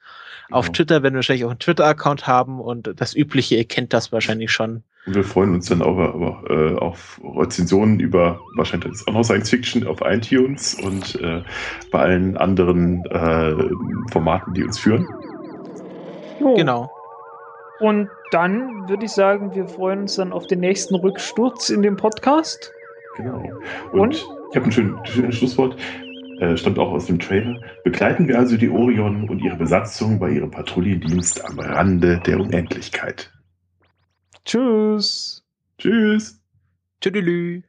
Genau. Auf Twitter werden wir wahrscheinlich auch einen Twitter-Account haben und das Übliche, ihr kennt das wahrscheinlich schon. Und wir freuen uns dann auch, auch äh, auf Rezensionen über wahrscheinlich auch noch Science Fiction auf iTunes und äh, bei allen anderen äh, Formaten, die uns führen. Oh. Genau. Und dann würde ich sagen, wir freuen uns dann auf den nächsten Rücksturz in dem Podcast. Genau. Und, und? ich habe ein schönes, schönes Schlusswort. Äh, stammt auch aus dem Trailer. Begleiten wir also die Orion und ihre Besatzung bei ihrem Patrouillendienst am Rande der Unendlichkeit. Tschüss. Tschüss. Tschüdelü.